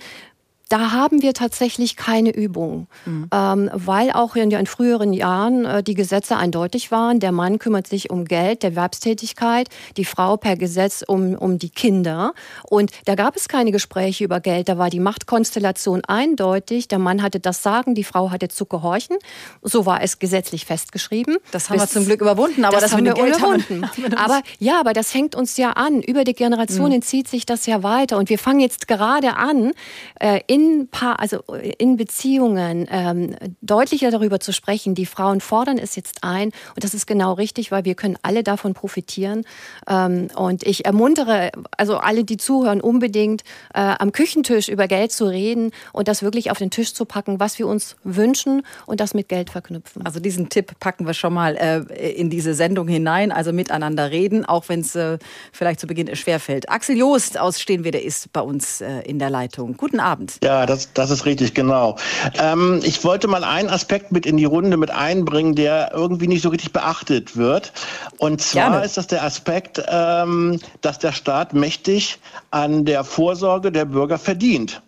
da haben wir tatsächlich keine Übung, mhm. ähm, weil auch in, in früheren Jahren äh, die Gesetze eindeutig waren. Der Mann kümmert sich um Geld, der Erwerbstätigkeit, die Frau per Gesetz um, um die Kinder. Und da gab es keine Gespräche über Geld, da war die Machtkonstellation eindeutig. Der Mann hatte das Sagen, die Frau hatte zu gehorchen. So war es gesetzlich festgeschrieben. Das haben Bis, wir zum Glück überwunden, aber das, das haben wir Geld überwunden. Haben aber ja, aber das hängt uns ja an. Über die Generationen mhm. zieht sich das ja weiter. Und wir fangen jetzt gerade an, äh, in in Paar, also in Beziehungen ähm, deutlicher darüber zu sprechen. Die Frauen fordern es jetzt ein und das ist genau richtig, weil wir können alle davon profitieren. Ähm, und ich ermuntere also alle, die zuhören, unbedingt äh, am Küchentisch über Geld zu reden und das wirklich auf den Tisch zu packen, was wir uns wünschen und das mit Geld verknüpfen. Also diesen Tipp packen wir schon mal äh, in diese Sendung hinein, also miteinander reden, auch wenn es äh, vielleicht zu Beginn schwerfällt. Axel Joost aus Stehenwede ist bei uns äh, in der Leitung. Guten Abend. Ja, das, das ist richtig, genau. Ähm, ich wollte mal einen Aspekt mit in die Runde mit einbringen, der irgendwie nicht so richtig beachtet wird. Und zwar Gerne. ist das der Aspekt, ähm, dass der Staat mächtig an der Vorsorge der Bürger verdient.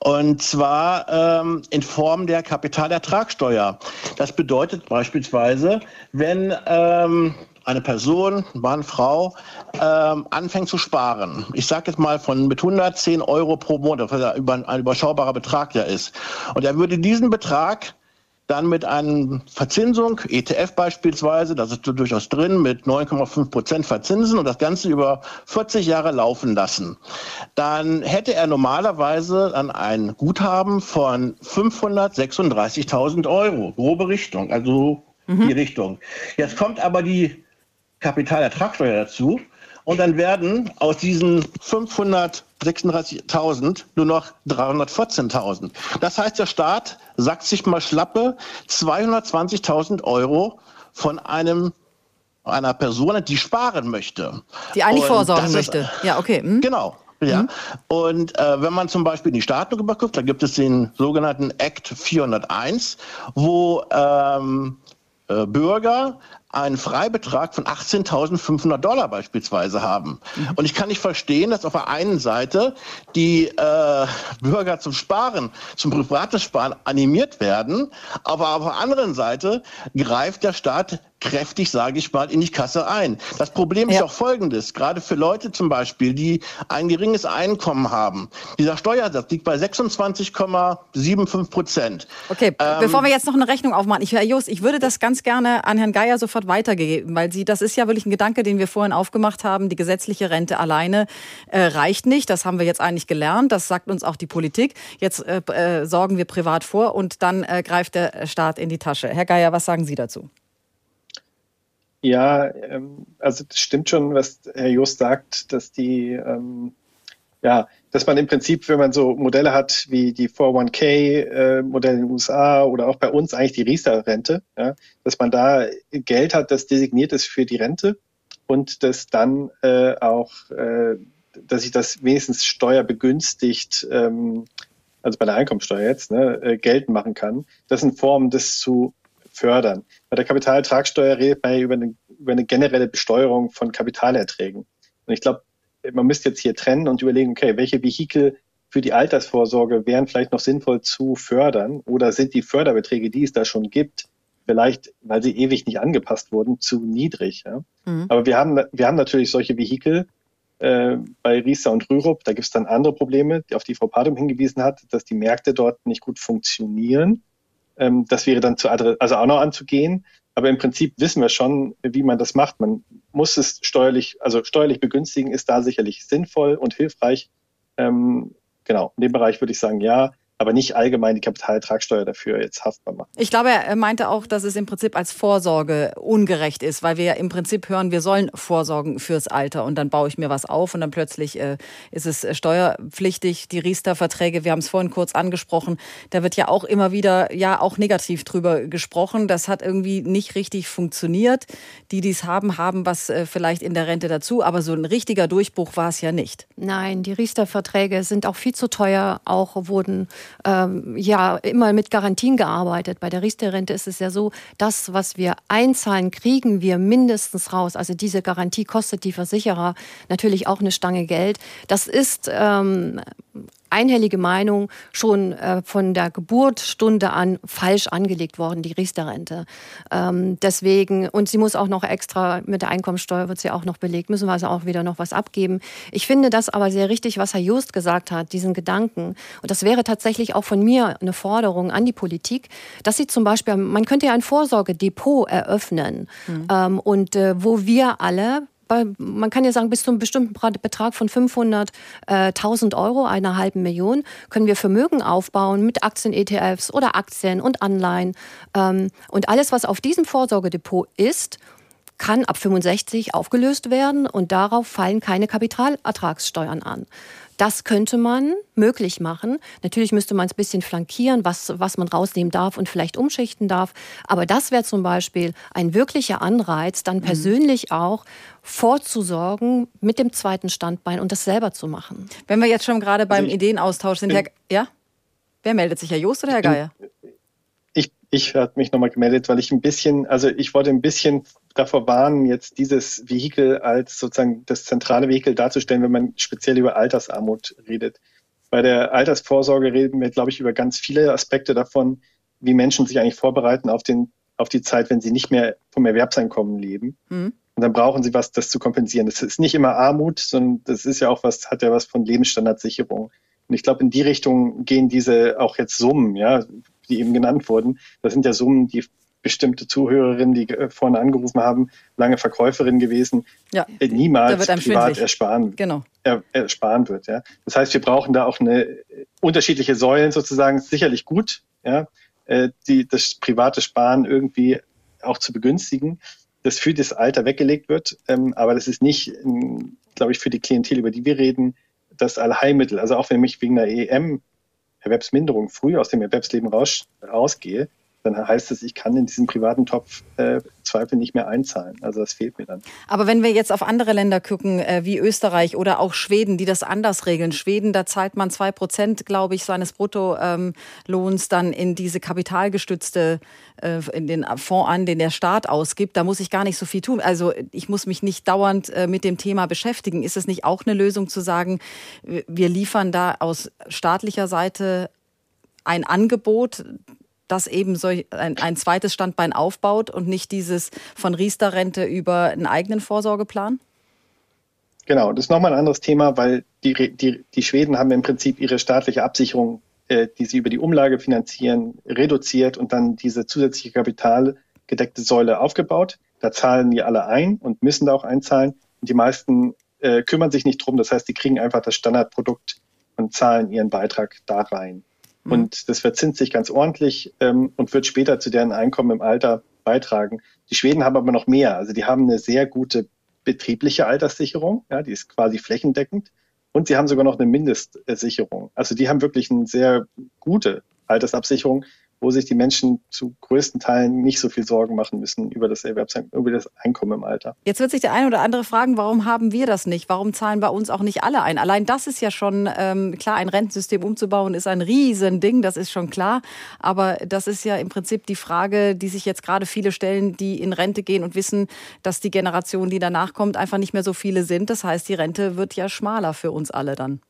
Und zwar ähm, in Form der Kapitalertragssteuer. Das bedeutet beispielsweise, wenn ähm, eine Person, Mann, Frau, ähm, anfängt zu sparen, ich sage jetzt mal von mit 110 Euro pro Monat, was ja über, ein überschaubarer Betrag ja ist, und er würde diesen Betrag dann mit einer Verzinsung, ETF beispielsweise, das ist durchaus drin, mit 9,5 Prozent verzinsen und das Ganze über 40 Jahre laufen lassen. Dann hätte er normalerweise dann ein Guthaben von 536.000 Euro, grobe Richtung, also mhm. die Richtung. Jetzt kommt aber die Kapitalertragssteuer dazu. Und dann werden aus diesen 536.000 nur noch 314.000. Das heißt, der Staat sagt sich mal schlappe 220.000 Euro von einem einer Person, die sparen möchte. Die eigentlich Und vorsorgen möchte. ja, okay. Hm. Genau. Ja. Mhm. Und äh, wenn man zum Beispiel in die Staaten überguckt, da gibt es den sogenannten Act 401, wo ähm, äh, Bürger einen Freibetrag von 18.500 Dollar beispielsweise haben. Mhm. Und ich kann nicht verstehen, dass auf der einen Seite die äh, Bürger zum Sparen, zum privaten Sparen animiert werden, aber auf der anderen Seite greift der Staat kräftig, sage ich mal, in die Kasse ein. Das Problem ja. ist auch folgendes, gerade für Leute zum Beispiel, die ein geringes Einkommen haben. Dieser Steuersatz liegt bei 26,75 Prozent. Okay, ähm, bevor wir jetzt noch eine Rechnung aufmachen, ich, Herr Just, ich würde das ganz gerne an Herrn Geier sofort weitergeben, weil Sie, das ist ja wirklich ein Gedanke, den wir vorhin aufgemacht haben. Die gesetzliche Rente alleine äh, reicht nicht. Das haben wir jetzt eigentlich gelernt. Das sagt uns auch die Politik. Jetzt äh, äh, sorgen wir privat vor und dann äh, greift der Staat in die Tasche. Herr Geier, was sagen Sie dazu? Ja, ähm, also das stimmt schon, was Herr Just sagt, dass die, ähm, ja, dass man im Prinzip, wenn man so Modelle hat wie die 401k-Modelle äh, in den USA oder auch bei uns eigentlich die Riester-Rente, ja, dass man da Geld hat, das designiert ist für die Rente und das dann äh, auch, äh, dass sich das wenigstens steuerbegünstigt, ähm, also bei der Einkommensteuer jetzt, ne, äh, geltend machen kann. Das sind Formen, das zu fördern. Bei der Kapitalertragssteuer redet man über eine, über eine generelle Besteuerung von Kapitalerträgen. Und ich glaube, man müsste jetzt hier trennen und überlegen, okay, welche Vehikel für die Altersvorsorge wären vielleicht noch sinnvoll zu fördern oder sind die Förderbeträge, die es da schon gibt, vielleicht, weil sie ewig nicht angepasst wurden, zu niedrig. Ja? Mhm. Aber wir haben, wir haben natürlich solche Vehikel äh, bei Riesa und Rürup. Da gibt es dann andere Probleme, auf die Frau Padum hingewiesen hat, dass die Märkte dort nicht gut funktionieren. Ähm, das wäre dann zu also auch noch anzugehen. Aber im Prinzip wissen wir schon, wie man das macht. Man muss es steuerlich, also steuerlich begünstigen ist da sicherlich sinnvoll und hilfreich. Ähm, genau, in dem Bereich würde ich sagen, ja. Aber nicht allgemein die Kapitaltragsteuer dafür jetzt haftbar machen. Ich glaube, er meinte auch, dass es im Prinzip als Vorsorge ungerecht ist, weil wir ja im Prinzip hören, wir sollen vorsorgen fürs Alter und dann baue ich mir was auf und dann plötzlich äh, ist es steuerpflichtig. Die Riester-Verträge, wir haben es vorhin kurz angesprochen, da wird ja auch immer wieder ja auch negativ drüber gesprochen. Das hat irgendwie nicht richtig funktioniert. Die, die es haben, haben was äh, vielleicht in der Rente dazu, aber so ein richtiger Durchbruch war es ja nicht. Nein, die Riester-Verträge sind auch viel zu teuer, auch wurden ähm, ja immer mit Garantien gearbeitet. Bei der Riester-Rente ist es ja so, das, was wir einzahlen, kriegen wir mindestens raus. Also diese Garantie kostet die Versicherer natürlich auch eine Stange Geld. Das ist ähm, einhellige Meinung schon äh, von der Geburtsstunde an falsch angelegt worden, die Riester-Rente. Ähm, deswegen, und sie muss auch noch extra, mit der Einkommensteuer wird sie auch noch belegt, müssen wir also auch wieder noch was abgeben. Ich finde das aber sehr richtig, was Herr Just gesagt hat, diesen Gedanken. Und das wäre tatsächlich auch von mir eine Forderung an die Politik, dass sie zum Beispiel, man könnte ja ein Vorsorgedepot eröffnen mhm. ähm, und äh, wo wir alle man kann ja sagen, bis zu einem bestimmten Betrag von 500.000 Euro, einer halben Million, können wir Vermögen aufbauen mit Aktien-ETFs oder Aktien und Anleihen. Ähm, und alles, was auf diesem Vorsorgedepot ist, kann ab 65 aufgelöst werden und darauf fallen keine Kapitalertragssteuern an. Das könnte man möglich machen. Natürlich müsste man es ein bisschen flankieren, was, was man rausnehmen darf und vielleicht umschichten darf. Aber das wäre zum Beispiel ein wirklicher Anreiz, dann mhm. persönlich auch vorzusorgen mit dem zweiten Standbein und das selber zu machen. Wenn wir jetzt schon gerade beim also Ideenaustausch sind, Herr, ja? Wer meldet sich, Herr Joost oder Herr Geier? Ich, habe mich nochmal gemeldet, weil ich ein bisschen, also ich wollte ein bisschen davor warnen, jetzt dieses Vehikel als sozusagen das zentrale Vehikel darzustellen, wenn man speziell über Altersarmut redet. Bei der Altersvorsorge reden wir, glaube ich, über ganz viele Aspekte davon, wie Menschen sich eigentlich vorbereiten auf, den, auf die Zeit, wenn sie nicht mehr vom Erwerbseinkommen leben. Mhm. Und dann brauchen sie was, das zu kompensieren. Das ist nicht immer Armut, sondern das ist ja auch was, hat ja was von Lebensstandardsicherung. Und ich glaube, in die Richtung gehen diese auch jetzt Summen, ja, die eben genannt wurden. Das sind ja Summen, die bestimmte Zuhörerinnen, die äh, vorne angerufen haben, lange Verkäuferin gewesen, ja, äh, niemals privat ersparen, genau. er, ersparen wird. Ja. Das heißt, wir brauchen da auch eine äh, unterschiedliche Säulen sozusagen, sicherlich gut, ja, die, das private Sparen irgendwie auch zu begünstigen, das für das Alter weggelegt wird. Ähm, aber das ist nicht, ähm, glaube ich, für die Klientel, über die wir reden, das Allheilmittel. Also auch wenn ich wegen der EM Erwerbsminderung früh aus dem Erwerbsleben raus, rausgehe, dann heißt es, ich kann in diesen privaten Topf äh, Zweifel nicht mehr einzahlen. Also das fehlt mir dann. Aber wenn wir jetzt auf andere Länder gucken, äh, wie Österreich oder auch Schweden, die das anders regeln. Schweden, da zahlt man zwei Prozent, glaube ich, seines Bruttolohns dann in diese kapitalgestützte, äh, in den Fonds an, den der Staat ausgibt. Da muss ich gar nicht so viel tun. Also ich muss mich nicht dauernd äh, mit dem Thema beschäftigen. Ist es nicht auch eine Lösung zu sagen, wir liefern da aus staatlicher Seite ein Angebot, das eben so ein, ein zweites Standbein aufbaut und nicht dieses von Riester-Rente über einen eigenen Vorsorgeplan? Genau, das ist nochmal ein anderes Thema, weil die, die, die Schweden haben im Prinzip ihre staatliche Absicherung, äh, die sie über die Umlage finanzieren, reduziert und dann diese zusätzliche kapitalgedeckte Säule aufgebaut. Da zahlen die alle ein und müssen da auch einzahlen. Und die meisten äh, kümmern sich nicht drum. Das heißt, die kriegen einfach das Standardprodukt und zahlen ihren Beitrag da rein. Mhm. Und das verzinst sich ganz ordentlich ähm, und wird später zu deren Einkommen im Alter beitragen. Die Schweden haben aber noch mehr. Also die haben eine sehr gute betriebliche Alterssicherung, ja, die ist quasi flächendeckend. Und sie haben sogar noch eine Mindestsicherung. Also die haben wirklich eine sehr gute Altersabsicherung, wo sich die Menschen zu größten Teilen nicht so viel Sorgen machen müssen über das Erwerbseinkommen, über das Einkommen im Alter. Jetzt wird sich der eine oder andere fragen, warum haben wir das nicht? Warum zahlen bei uns auch nicht alle ein? Allein das ist ja schon ähm, klar, ein Rentensystem umzubauen ist ein Riesending, das ist schon klar. Aber das ist ja im Prinzip die Frage, die sich jetzt gerade viele stellen, die in Rente gehen und wissen, dass die Generation, die danach kommt, einfach nicht mehr so viele sind. Das heißt, die Rente wird ja schmaler für uns alle dann.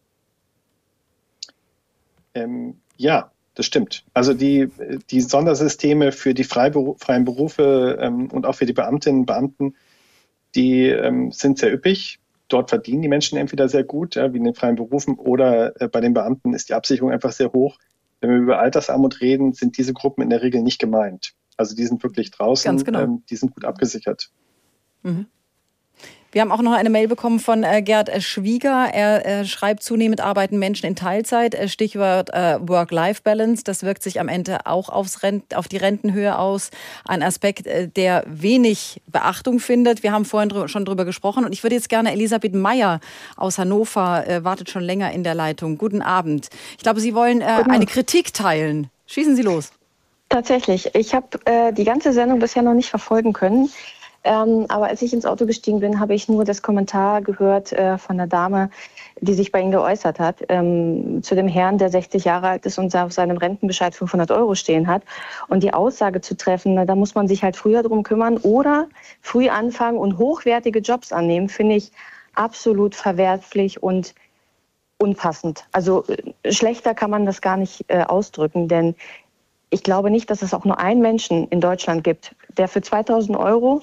Ähm, ja, das stimmt. Also die, die Sondersysteme für die freien Berufe ähm, und auch für die Beamtinnen und Beamten, die ähm, sind sehr üppig. Dort verdienen die Menschen entweder sehr gut, ja, wie in den freien Berufen, oder äh, bei den Beamten ist die Absicherung einfach sehr hoch. Wenn wir über Altersarmut reden, sind diese Gruppen in der Regel nicht gemeint. Also die sind wirklich draußen, genau. ähm, die sind gut abgesichert. Mhm. Wir haben auch noch eine Mail bekommen von äh, Gerd Schwieger. Er äh, schreibt, zunehmend arbeiten Menschen in Teilzeit. Äh, Stichwort äh, Work-Life-Balance. Das wirkt sich am Ende auch aufs Rent auf die Rentenhöhe aus. Ein Aspekt, äh, der wenig Beachtung findet. Wir haben vorhin dr schon drüber gesprochen. Und ich würde jetzt gerne Elisabeth Meyer aus Hannover, äh, wartet schon länger in der Leitung. Guten Abend. Ich glaube, Sie wollen eine Kritik teilen. Schießen Sie los. Tatsächlich. Ich habe die ganze Sendung bisher noch nicht verfolgen können. Ähm, aber als ich ins Auto gestiegen bin, habe ich nur das Kommentar gehört äh, von der Dame, die sich bei Ihnen geäußert hat, ähm, zu dem Herrn, der 60 Jahre alt ist und auf seinem Rentenbescheid 500 Euro stehen hat. Und die Aussage zu treffen, na, da muss man sich halt früher drum kümmern oder früh anfangen und hochwertige Jobs annehmen, finde ich absolut verwerflich und unpassend. Also äh, schlechter kann man das gar nicht äh, ausdrücken, denn ich glaube nicht, dass es auch nur einen Menschen in Deutschland gibt, der für 2000 Euro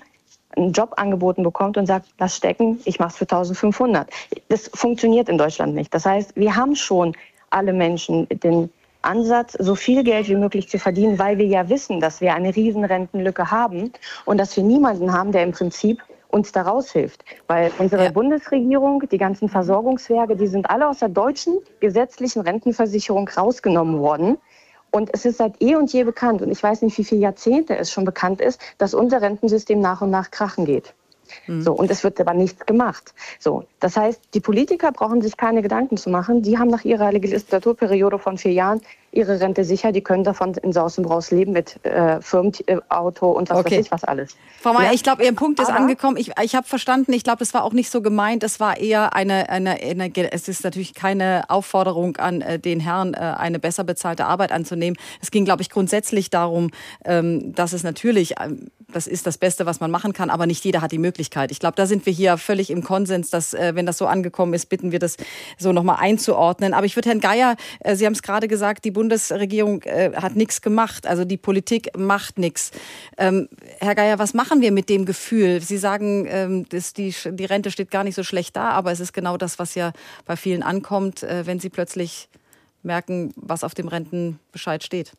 einen Job angeboten bekommt und sagt, lass stecken, ich mache es für 1500. Das funktioniert in Deutschland nicht. Das heißt, wir haben schon alle Menschen den Ansatz, so viel Geld wie möglich zu verdienen, weil wir ja wissen, dass wir eine riesen Rentenlücke haben und dass wir niemanden haben, der im Prinzip uns da raushilft. Weil unsere ja. Bundesregierung, die ganzen Versorgungswerke, die sind alle aus der deutschen gesetzlichen Rentenversicherung rausgenommen worden. Und es ist seit eh und je bekannt, und ich weiß nicht, wie viele Jahrzehnte es schon bekannt ist, dass unser Rentensystem nach und nach krachen geht. Mhm. So, und es wird aber nichts gemacht. So, das heißt, die Politiker brauchen sich keine Gedanken zu machen. Die haben nach ihrer Legislaturperiode von vier Jahren ihre Rente sicher. Die können davon in Saus und Braus leben mit äh, Firmenauto und was okay. weiß ich was alles. Frau Mayer, ja? ich glaube, Ihr Punkt ist Aber angekommen. Ich, ich habe verstanden. Ich glaube, es war auch nicht so gemeint. Es war eher eine, eine, eine, es ist natürlich keine Aufforderung an äh, den Herrn, äh, eine besser bezahlte Arbeit anzunehmen. Es ging, glaube ich, grundsätzlich darum, ähm, dass es natürlich, ähm, das ist das Beste, was man machen kann, aber nicht jeder hat die Möglichkeit. Ich glaube, da sind wir hier völlig im Konsens, dass, äh, wenn das so angekommen ist, bitten wir das so nochmal einzuordnen. Aber ich würde Herrn Geier, äh, Sie haben es gerade gesagt, die Bundes Bundesregierung äh, hat nichts gemacht. Also die Politik macht nichts. Ähm, Herr Geier, was machen wir mit dem Gefühl? Sie sagen, ähm, die, die Rente steht gar nicht so schlecht da, aber es ist genau das, was ja bei vielen ankommt, äh, wenn sie plötzlich merken, was auf dem Rentenbescheid steht.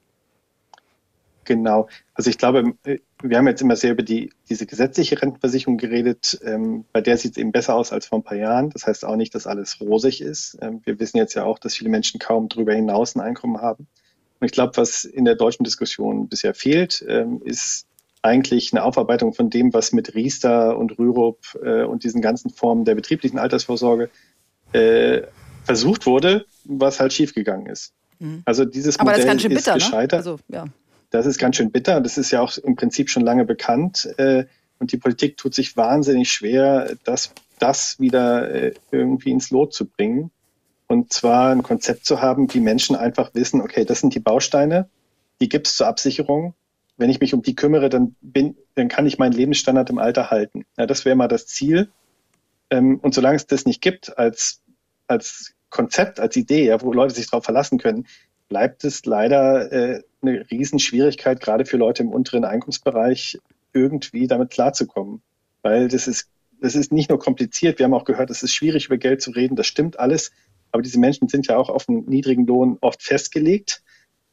Genau. Also ich glaube, äh, wir haben jetzt immer sehr über die, diese gesetzliche Rentenversicherung geredet. Ähm, bei der sieht es eben besser aus als vor ein paar Jahren. Das heißt auch nicht, dass alles rosig ist. Ähm, wir wissen jetzt ja auch, dass viele Menschen kaum darüber hinaus ein Einkommen haben. Und ich glaube, was in der deutschen Diskussion bisher fehlt, ähm, ist eigentlich eine Aufarbeitung von dem, was mit Riester und Rürup äh, und diesen ganzen Formen der betrieblichen Altersvorsorge äh, versucht wurde, was halt schiefgegangen ist. Mhm. Also dieses Aber Modell das ist, ganz schön bitter, ist ne? gescheitert. Ne? Also, ja. Das ist ganz schön bitter. Das ist ja auch im Prinzip schon lange bekannt. Äh, und die Politik tut sich wahnsinnig schwer, das, das wieder äh, irgendwie ins Lot zu bringen. Und zwar ein Konzept zu haben, wie Menschen einfach wissen, okay, das sind die Bausteine, die gibt es zur Absicherung. Wenn ich mich um die kümmere, dann, bin, dann kann ich meinen Lebensstandard im Alter halten. Ja, das wäre mal das Ziel. Ähm, und solange es das nicht gibt als, als Konzept, als Idee, ja, wo Leute sich darauf verlassen können, bleibt es leider äh, eine Riesenschwierigkeit, gerade für Leute im unteren Einkommensbereich, irgendwie damit klarzukommen. Weil das ist, das ist nicht nur kompliziert, wir haben auch gehört, es ist schwierig, über Geld zu reden, das stimmt alles, aber diese Menschen sind ja auch auf einen niedrigen Lohn oft festgelegt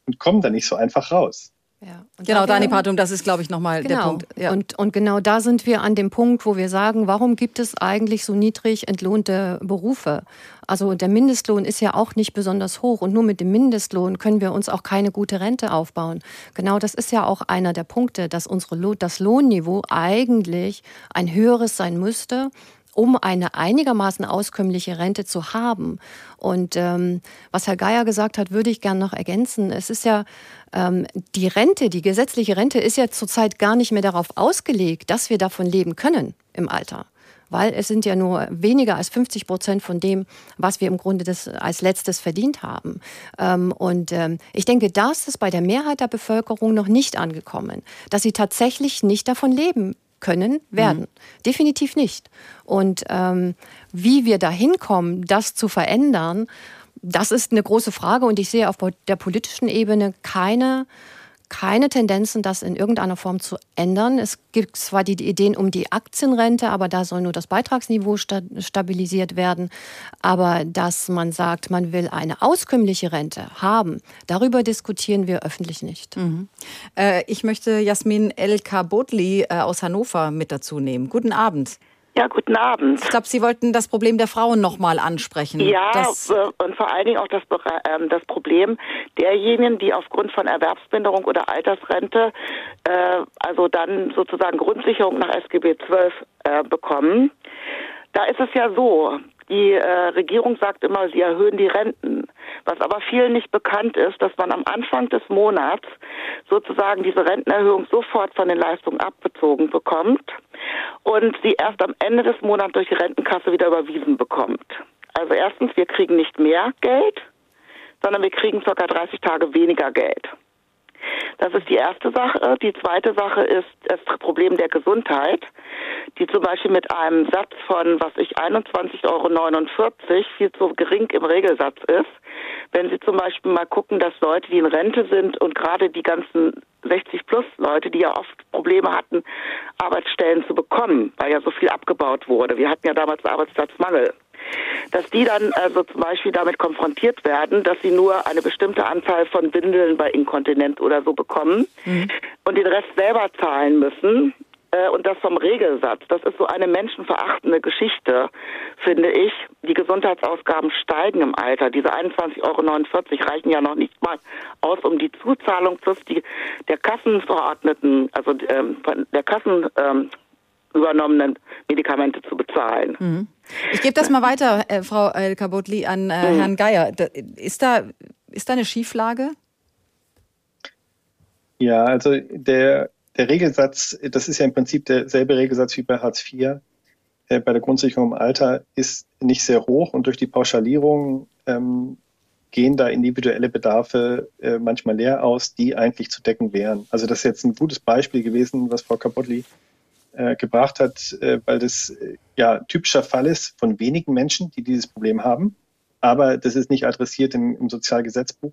und kommen da nicht so einfach raus. Ja. genau, Dani Patum, das ist, glaube ich, nochmal genau. der Punkt. Ja. Und, und genau da sind wir an dem Punkt, wo wir sagen, warum gibt es eigentlich so niedrig entlohnte Berufe? Also der Mindestlohn ist ja auch nicht besonders hoch und nur mit dem Mindestlohn können wir uns auch keine gute Rente aufbauen. Genau das ist ja auch einer der Punkte, dass unsere, das Lohnniveau eigentlich ein höheres sein müsste um eine einigermaßen auskömmliche Rente zu haben. Und ähm, was Herr Geier gesagt hat, würde ich gerne noch ergänzen. Es ist ja ähm, die Rente, die gesetzliche Rente ist ja zurzeit gar nicht mehr darauf ausgelegt, dass wir davon leben können im Alter weil es sind ja nur weniger als 50 Prozent von dem, was wir im Grunde das als letztes verdient haben. Ähm, und ähm, ich denke, das ist bei der Mehrheit der Bevölkerung noch nicht angekommen, dass sie tatsächlich nicht davon leben können werden. Mhm. Definitiv nicht. Und ähm, wie wir da hinkommen, das zu verändern, das ist eine große Frage und ich sehe auf der politischen Ebene keine keine Tendenzen, das in irgendeiner Form zu ändern. Es gibt zwar die Ideen um die Aktienrente, aber da soll nur das Beitragsniveau stabilisiert werden. Aber dass man sagt, man will eine auskömmliche Rente haben, darüber diskutieren wir öffentlich nicht. Mhm. Äh, ich möchte Jasmin El Kabotli äh, aus Hannover mit dazu nehmen. Guten Abend. Ja, guten Abend. Ich glaube, Sie wollten das Problem der Frauen nochmal ansprechen. Ja, das und vor allen Dingen auch das, äh, das Problem derjenigen, die aufgrund von Erwerbsminderung oder Altersrente äh, also dann sozusagen Grundsicherung nach SGB XII äh, bekommen. Da ist es ja so, die äh, Regierung sagt immer, sie erhöhen die Renten. Was aber vielen nicht bekannt ist, dass man am Anfang des Monats sozusagen diese Rentenerhöhung sofort von den Leistungen abbezogen bekommt und sie erst am Ende des Monats durch die Rentenkasse wieder überwiesen bekommt. Also erstens, wir kriegen nicht mehr Geld, sondern wir kriegen ca. 30 Tage weniger Geld. Das ist die erste Sache. Die zweite Sache ist das Problem der Gesundheit, die zum Beispiel mit einem Satz von, was ich, 21,49 Euro viel zu gering im Regelsatz ist. Wenn Sie zum Beispiel mal gucken, dass Leute, die in Rente sind und gerade die ganzen 60 plus Leute, die ja oft Probleme hatten, Arbeitsstellen zu bekommen, weil ja so viel abgebaut wurde. Wir hatten ja damals Arbeitsplatzmangel dass die dann also zum Beispiel damit konfrontiert werden, dass sie nur eine bestimmte Anzahl von Windeln bei Inkontinenz oder so bekommen mhm. und den Rest selber zahlen müssen. Äh, und das vom Regelsatz. Das ist so eine menschenverachtende Geschichte, finde ich. Die Gesundheitsausgaben steigen im Alter. Diese 21,49 Euro reichen ja noch nicht mal aus, um die Zuzahlung plus die der Kassenverordneten, also ähm, von der Kassen ähm, übernommenen Medikamente zu bezahlen. Mhm. Ich gebe das mal weiter, äh, Frau El-Kabotli, an äh, mhm. Herrn Geier. Da, ist, da, ist da eine Schieflage? Ja, also der, der Regelsatz, das ist ja im Prinzip derselbe Regelsatz wie bei Hartz IV. Äh, bei der Grundsicherung im Alter ist nicht sehr hoch und durch die Pauschalierung ähm, gehen da individuelle Bedarfe äh, manchmal leer aus, die eigentlich zu decken wären. Also das ist jetzt ein gutes Beispiel gewesen, was Frau Kapotli äh, gebracht hat, äh, weil das äh, ja typischer Fall ist von wenigen Menschen, die dieses Problem haben. Aber das ist nicht adressiert im, im Sozialgesetzbuch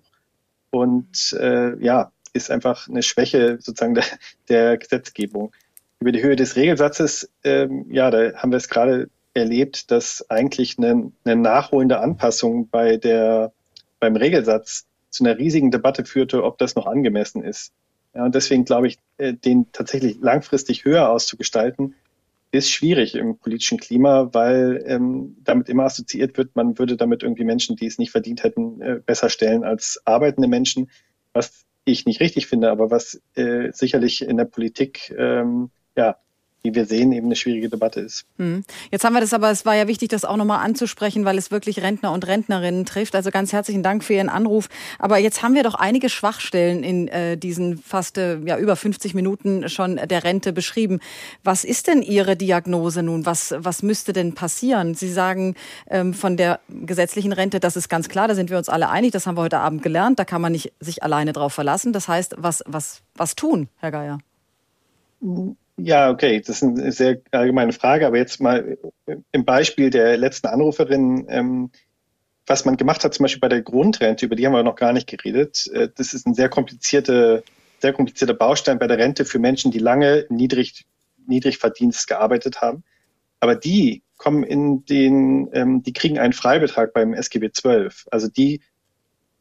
und äh, ja, ist einfach eine Schwäche sozusagen der, der Gesetzgebung. Über die Höhe des Regelsatzes, ähm, ja, da haben wir es gerade erlebt, dass eigentlich eine, eine nachholende Anpassung bei der, beim Regelsatz zu einer riesigen Debatte führte, ob das noch angemessen ist. Ja, und deswegen glaube ich, äh, den tatsächlich langfristig höher auszugestalten, ist schwierig im politischen Klima, weil ähm, damit immer assoziiert wird, man würde damit irgendwie Menschen, die es nicht verdient hätten, äh, besser stellen als arbeitende Menschen, was ich nicht richtig finde, aber was äh, sicherlich in der Politik ähm, ja wie wir sehen, eben eine schwierige Debatte ist. Hm. Jetzt haben wir das aber, es war ja wichtig, das auch nochmal anzusprechen, weil es wirklich Rentner und Rentnerinnen trifft. Also ganz herzlichen Dank für Ihren Anruf. Aber jetzt haben wir doch einige Schwachstellen in äh, diesen fast äh, ja, über 50 Minuten schon der Rente beschrieben. Was ist denn Ihre Diagnose nun? Was, was müsste denn passieren? Sie sagen ähm, von der gesetzlichen Rente, das ist ganz klar, da sind wir uns alle einig, das haben wir heute Abend gelernt, da kann man nicht sich alleine drauf verlassen. Das heißt, was, was, was tun, Herr Geier? Ja, okay, das ist eine sehr allgemeine Frage, aber jetzt mal im Beispiel der letzten Anruferin, ähm, was man gemacht hat, zum Beispiel bei der Grundrente, über die haben wir noch gar nicht geredet. Äh, das ist ein sehr komplizierte, sehr komplizierter Baustein bei der Rente für Menschen, die lange niedrig, Niedrigverdienst gearbeitet haben. Aber die kommen in den, ähm, die kriegen einen Freibetrag beim SGB 12. Also die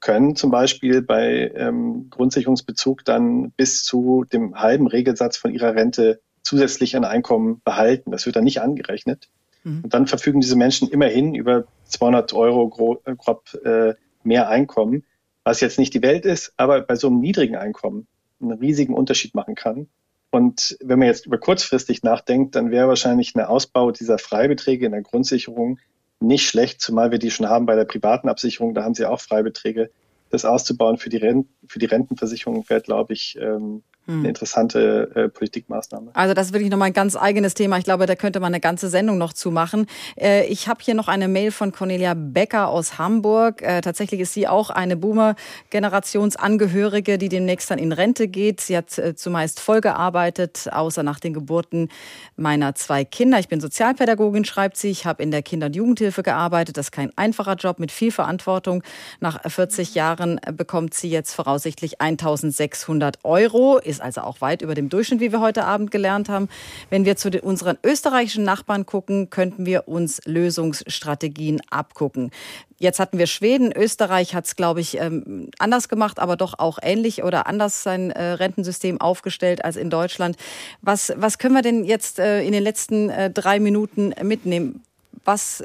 können zum Beispiel bei ähm, Grundsicherungsbezug dann bis zu dem halben Regelsatz von ihrer Rente zusätzlich ein Einkommen behalten. Das wird dann nicht angerechnet. Mhm. Und dann verfügen diese Menschen immerhin über 200 Euro grob äh, mehr Einkommen, was jetzt nicht die Welt ist, aber bei so einem niedrigen Einkommen einen riesigen Unterschied machen kann. Und wenn man jetzt über kurzfristig nachdenkt, dann wäre wahrscheinlich ein Ausbau dieser Freibeträge in der Grundsicherung nicht schlecht, zumal wir die schon haben bei der privaten Absicherung, da haben sie auch Freibeträge. Das auszubauen für die, Renten, für die Rentenversicherung wäre, glaube ich, ähm, eine hm. interessante äh, Politikmaßnahme. Also das ist wirklich nochmal ein ganz eigenes Thema. Ich glaube, da könnte man eine ganze Sendung noch zu machen. Äh, ich habe hier noch eine Mail von Cornelia Becker aus Hamburg. Äh, tatsächlich ist sie auch eine Boomer-Generationsangehörige, die demnächst dann in Rente geht. Sie hat äh, zumeist voll gearbeitet, außer nach den Geburten meiner zwei Kinder. Ich bin Sozialpädagogin, schreibt sie. Ich habe in der Kinder- und Jugendhilfe gearbeitet. Das ist kein einfacher Job mit viel Verantwortung. Nach 40 Jahren bekommt sie jetzt voraussichtlich 1600 Euro ist also auch weit über dem Durchschnitt, wie wir heute Abend gelernt haben. Wenn wir zu unseren österreichischen Nachbarn gucken, könnten wir uns Lösungsstrategien abgucken. Jetzt hatten wir Schweden, Österreich hat es, glaube ich, ähm, anders gemacht, aber doch auch ähnlich oder anders sein äh, Rentensystem aufgestellt als in Deutschland. Was, was können wir denn jetzt äh, in den letzten äh, drei Minuten mitnehmen? Was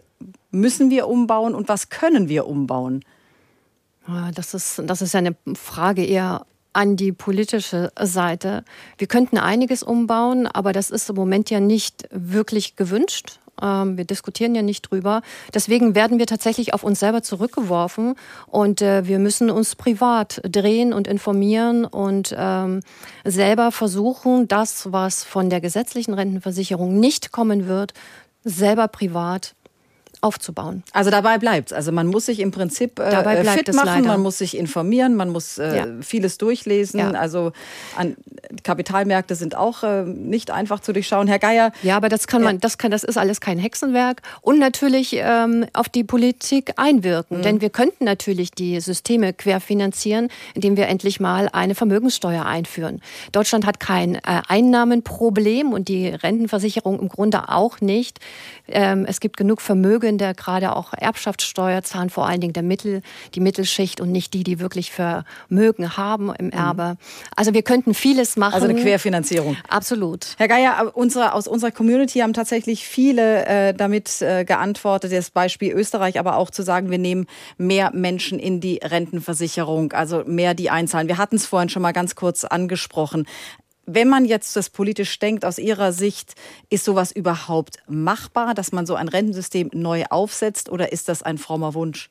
müssen wir umbauen und was können wir umbauen? Das ist, das ist eine Frage eher an die politische Seite. Wir könnten einiges umbauen, aber das ist im Moment ja nicht wirklich gewünscht. Ähm, wir diskutieren ja nicht drüber. Deswegen werden wir tatsächlich auf uns selber zurückgeworfen und äh, wir müssen uns privat drehen und informieren und ähm, selber versuchen, das, was von der gesetzlichen Rentenversicherung nicht kommen wird, selber privat aufzubauen. Also dabei bleibt Also man muss sich im Prinzip äh, fit machen, leider. man muss sich informieren, man muss äh, ja. vieles durchlesen. Ja. Also an, Kapitalmärkte sind auch äh, nicht einfach zu durchschauen. Herr Geier. Ja, aber das kann man, das kann, das ist alles kein Hexenwerk. Und natürlich ähm, auf die Politik einwirken. Mhm. Denn wir könnten natürlich die Systeme querfinanzieren, indem wir endlich mal eine Vermögenssteuer einführen. Deutschland hat kein äh, Einnahmenproblem und die Rentenversicherung im Grunde auch nicht. Ähm, es gibt genug Vermögen, der gerade auch Erbschaftssteuer zahlen, vor allen Dingen der Mittel, die Mittelschicht und nicht die, die wirklich Vermögen haben im. Erbe. Mhm. Also wir könnten vieles machen. Also eine Querfinanzierung. Absolut. Herr Geier, unsere, aus unserer Community haben tatsächlich viele äh, damit äh, geantwortet, das Beispiel Österreich, aber auch zu sagen, wir nehmen mehr Menschen in die Rentenversicherung, also mehr die einzahlen. Wir hatten es vorhin schon mal ganz kurz angesprochen. Wenn man jetzt das politisch denkt, aus Ihrer Sicht, ist sowas überhaupt machbar, dass man so ein Rentensystem neu aufsetzt oder ist das ein frommer Wunsch,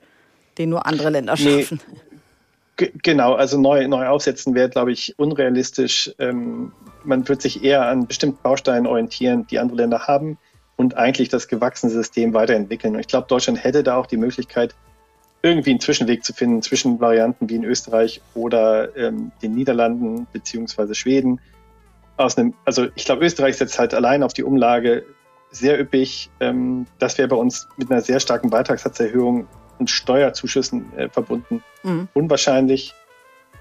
den nur andere Länder schaffen? Nee. Genau, also neu, neu aufsetzen wäre, glaube ich, unrealistisch. Ähm, man wird sich eher an bestimmten Bausteinen orientieren, die andere Länder haben und eigentlich das gewachsene System weiterentwickeln. Und ich glaube, Deutschland hätte da auch die Möglichkeit, irgendwie einen Zwischenweg zu finden zwischen Varianten wie in Österreich oder ähm, den Niederlanden beziehungsweise Schweden aus einem, also ich glaube, Österreich setzt halt allein auf die Umlage sehr üppig. Ähm, das wäre bei uns mit einer sehr starken Beitragssatzerhöhung und Steuerzuschüssen äh, verbunden. Mhm. Unwahrscheinlich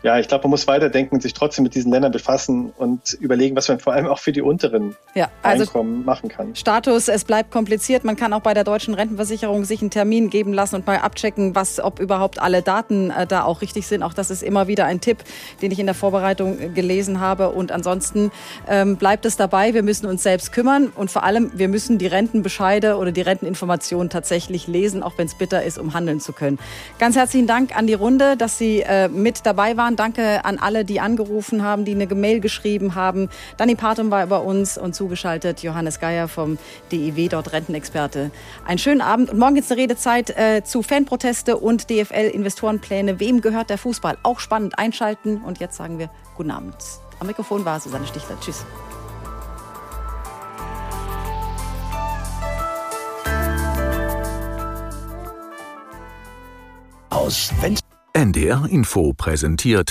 ja, ich glaube, man muss weiterdenken und sich trotzdem mit diesen Ländern befassen und überlegen, was man vor allem auch für die unteren ja, also Einkommen machen kann. Status, es bleibt kompliziert. Man kann auch bei der deutschen Rentenversicherung sich einen Termin geben lassen und mal abchecken, was, ob überhaupt alle Daten äh, da auch richtig sind. Auch das ist immer wieder ein Tipp, den ich in der Vorbereitung äh, gelesen habe. Und ansonsten ähm, bleibt es dabei, wir müssen uns selbst kümmern und vor allem, wir müssen die Rentenbescheide oder die Renteninformationen tatsächlich lesen, auch wenn es bitter ist, um handeln zu können. Ganz herzlichen Dank an die Runde, dass Sie äh, mit dabei waren. Danke an alle, die angerufen haben, die eine Mail geschrieben haben. Danny Partum war bei uns und zugeschaltet Johannes Geier vom DIW, dort Rentenexperte. Einen schönen Abend und morgen gibt es eine Redezeit äh, zu Fanproteste und DFL-Investorenpläne. Wem gehört der Fußball? Auch spannend einschalten. Und jetzt sagen wir guten Abend. Am Mikrofon war Susanne Stichler. Tschüss. Aus NDR Info präsentiert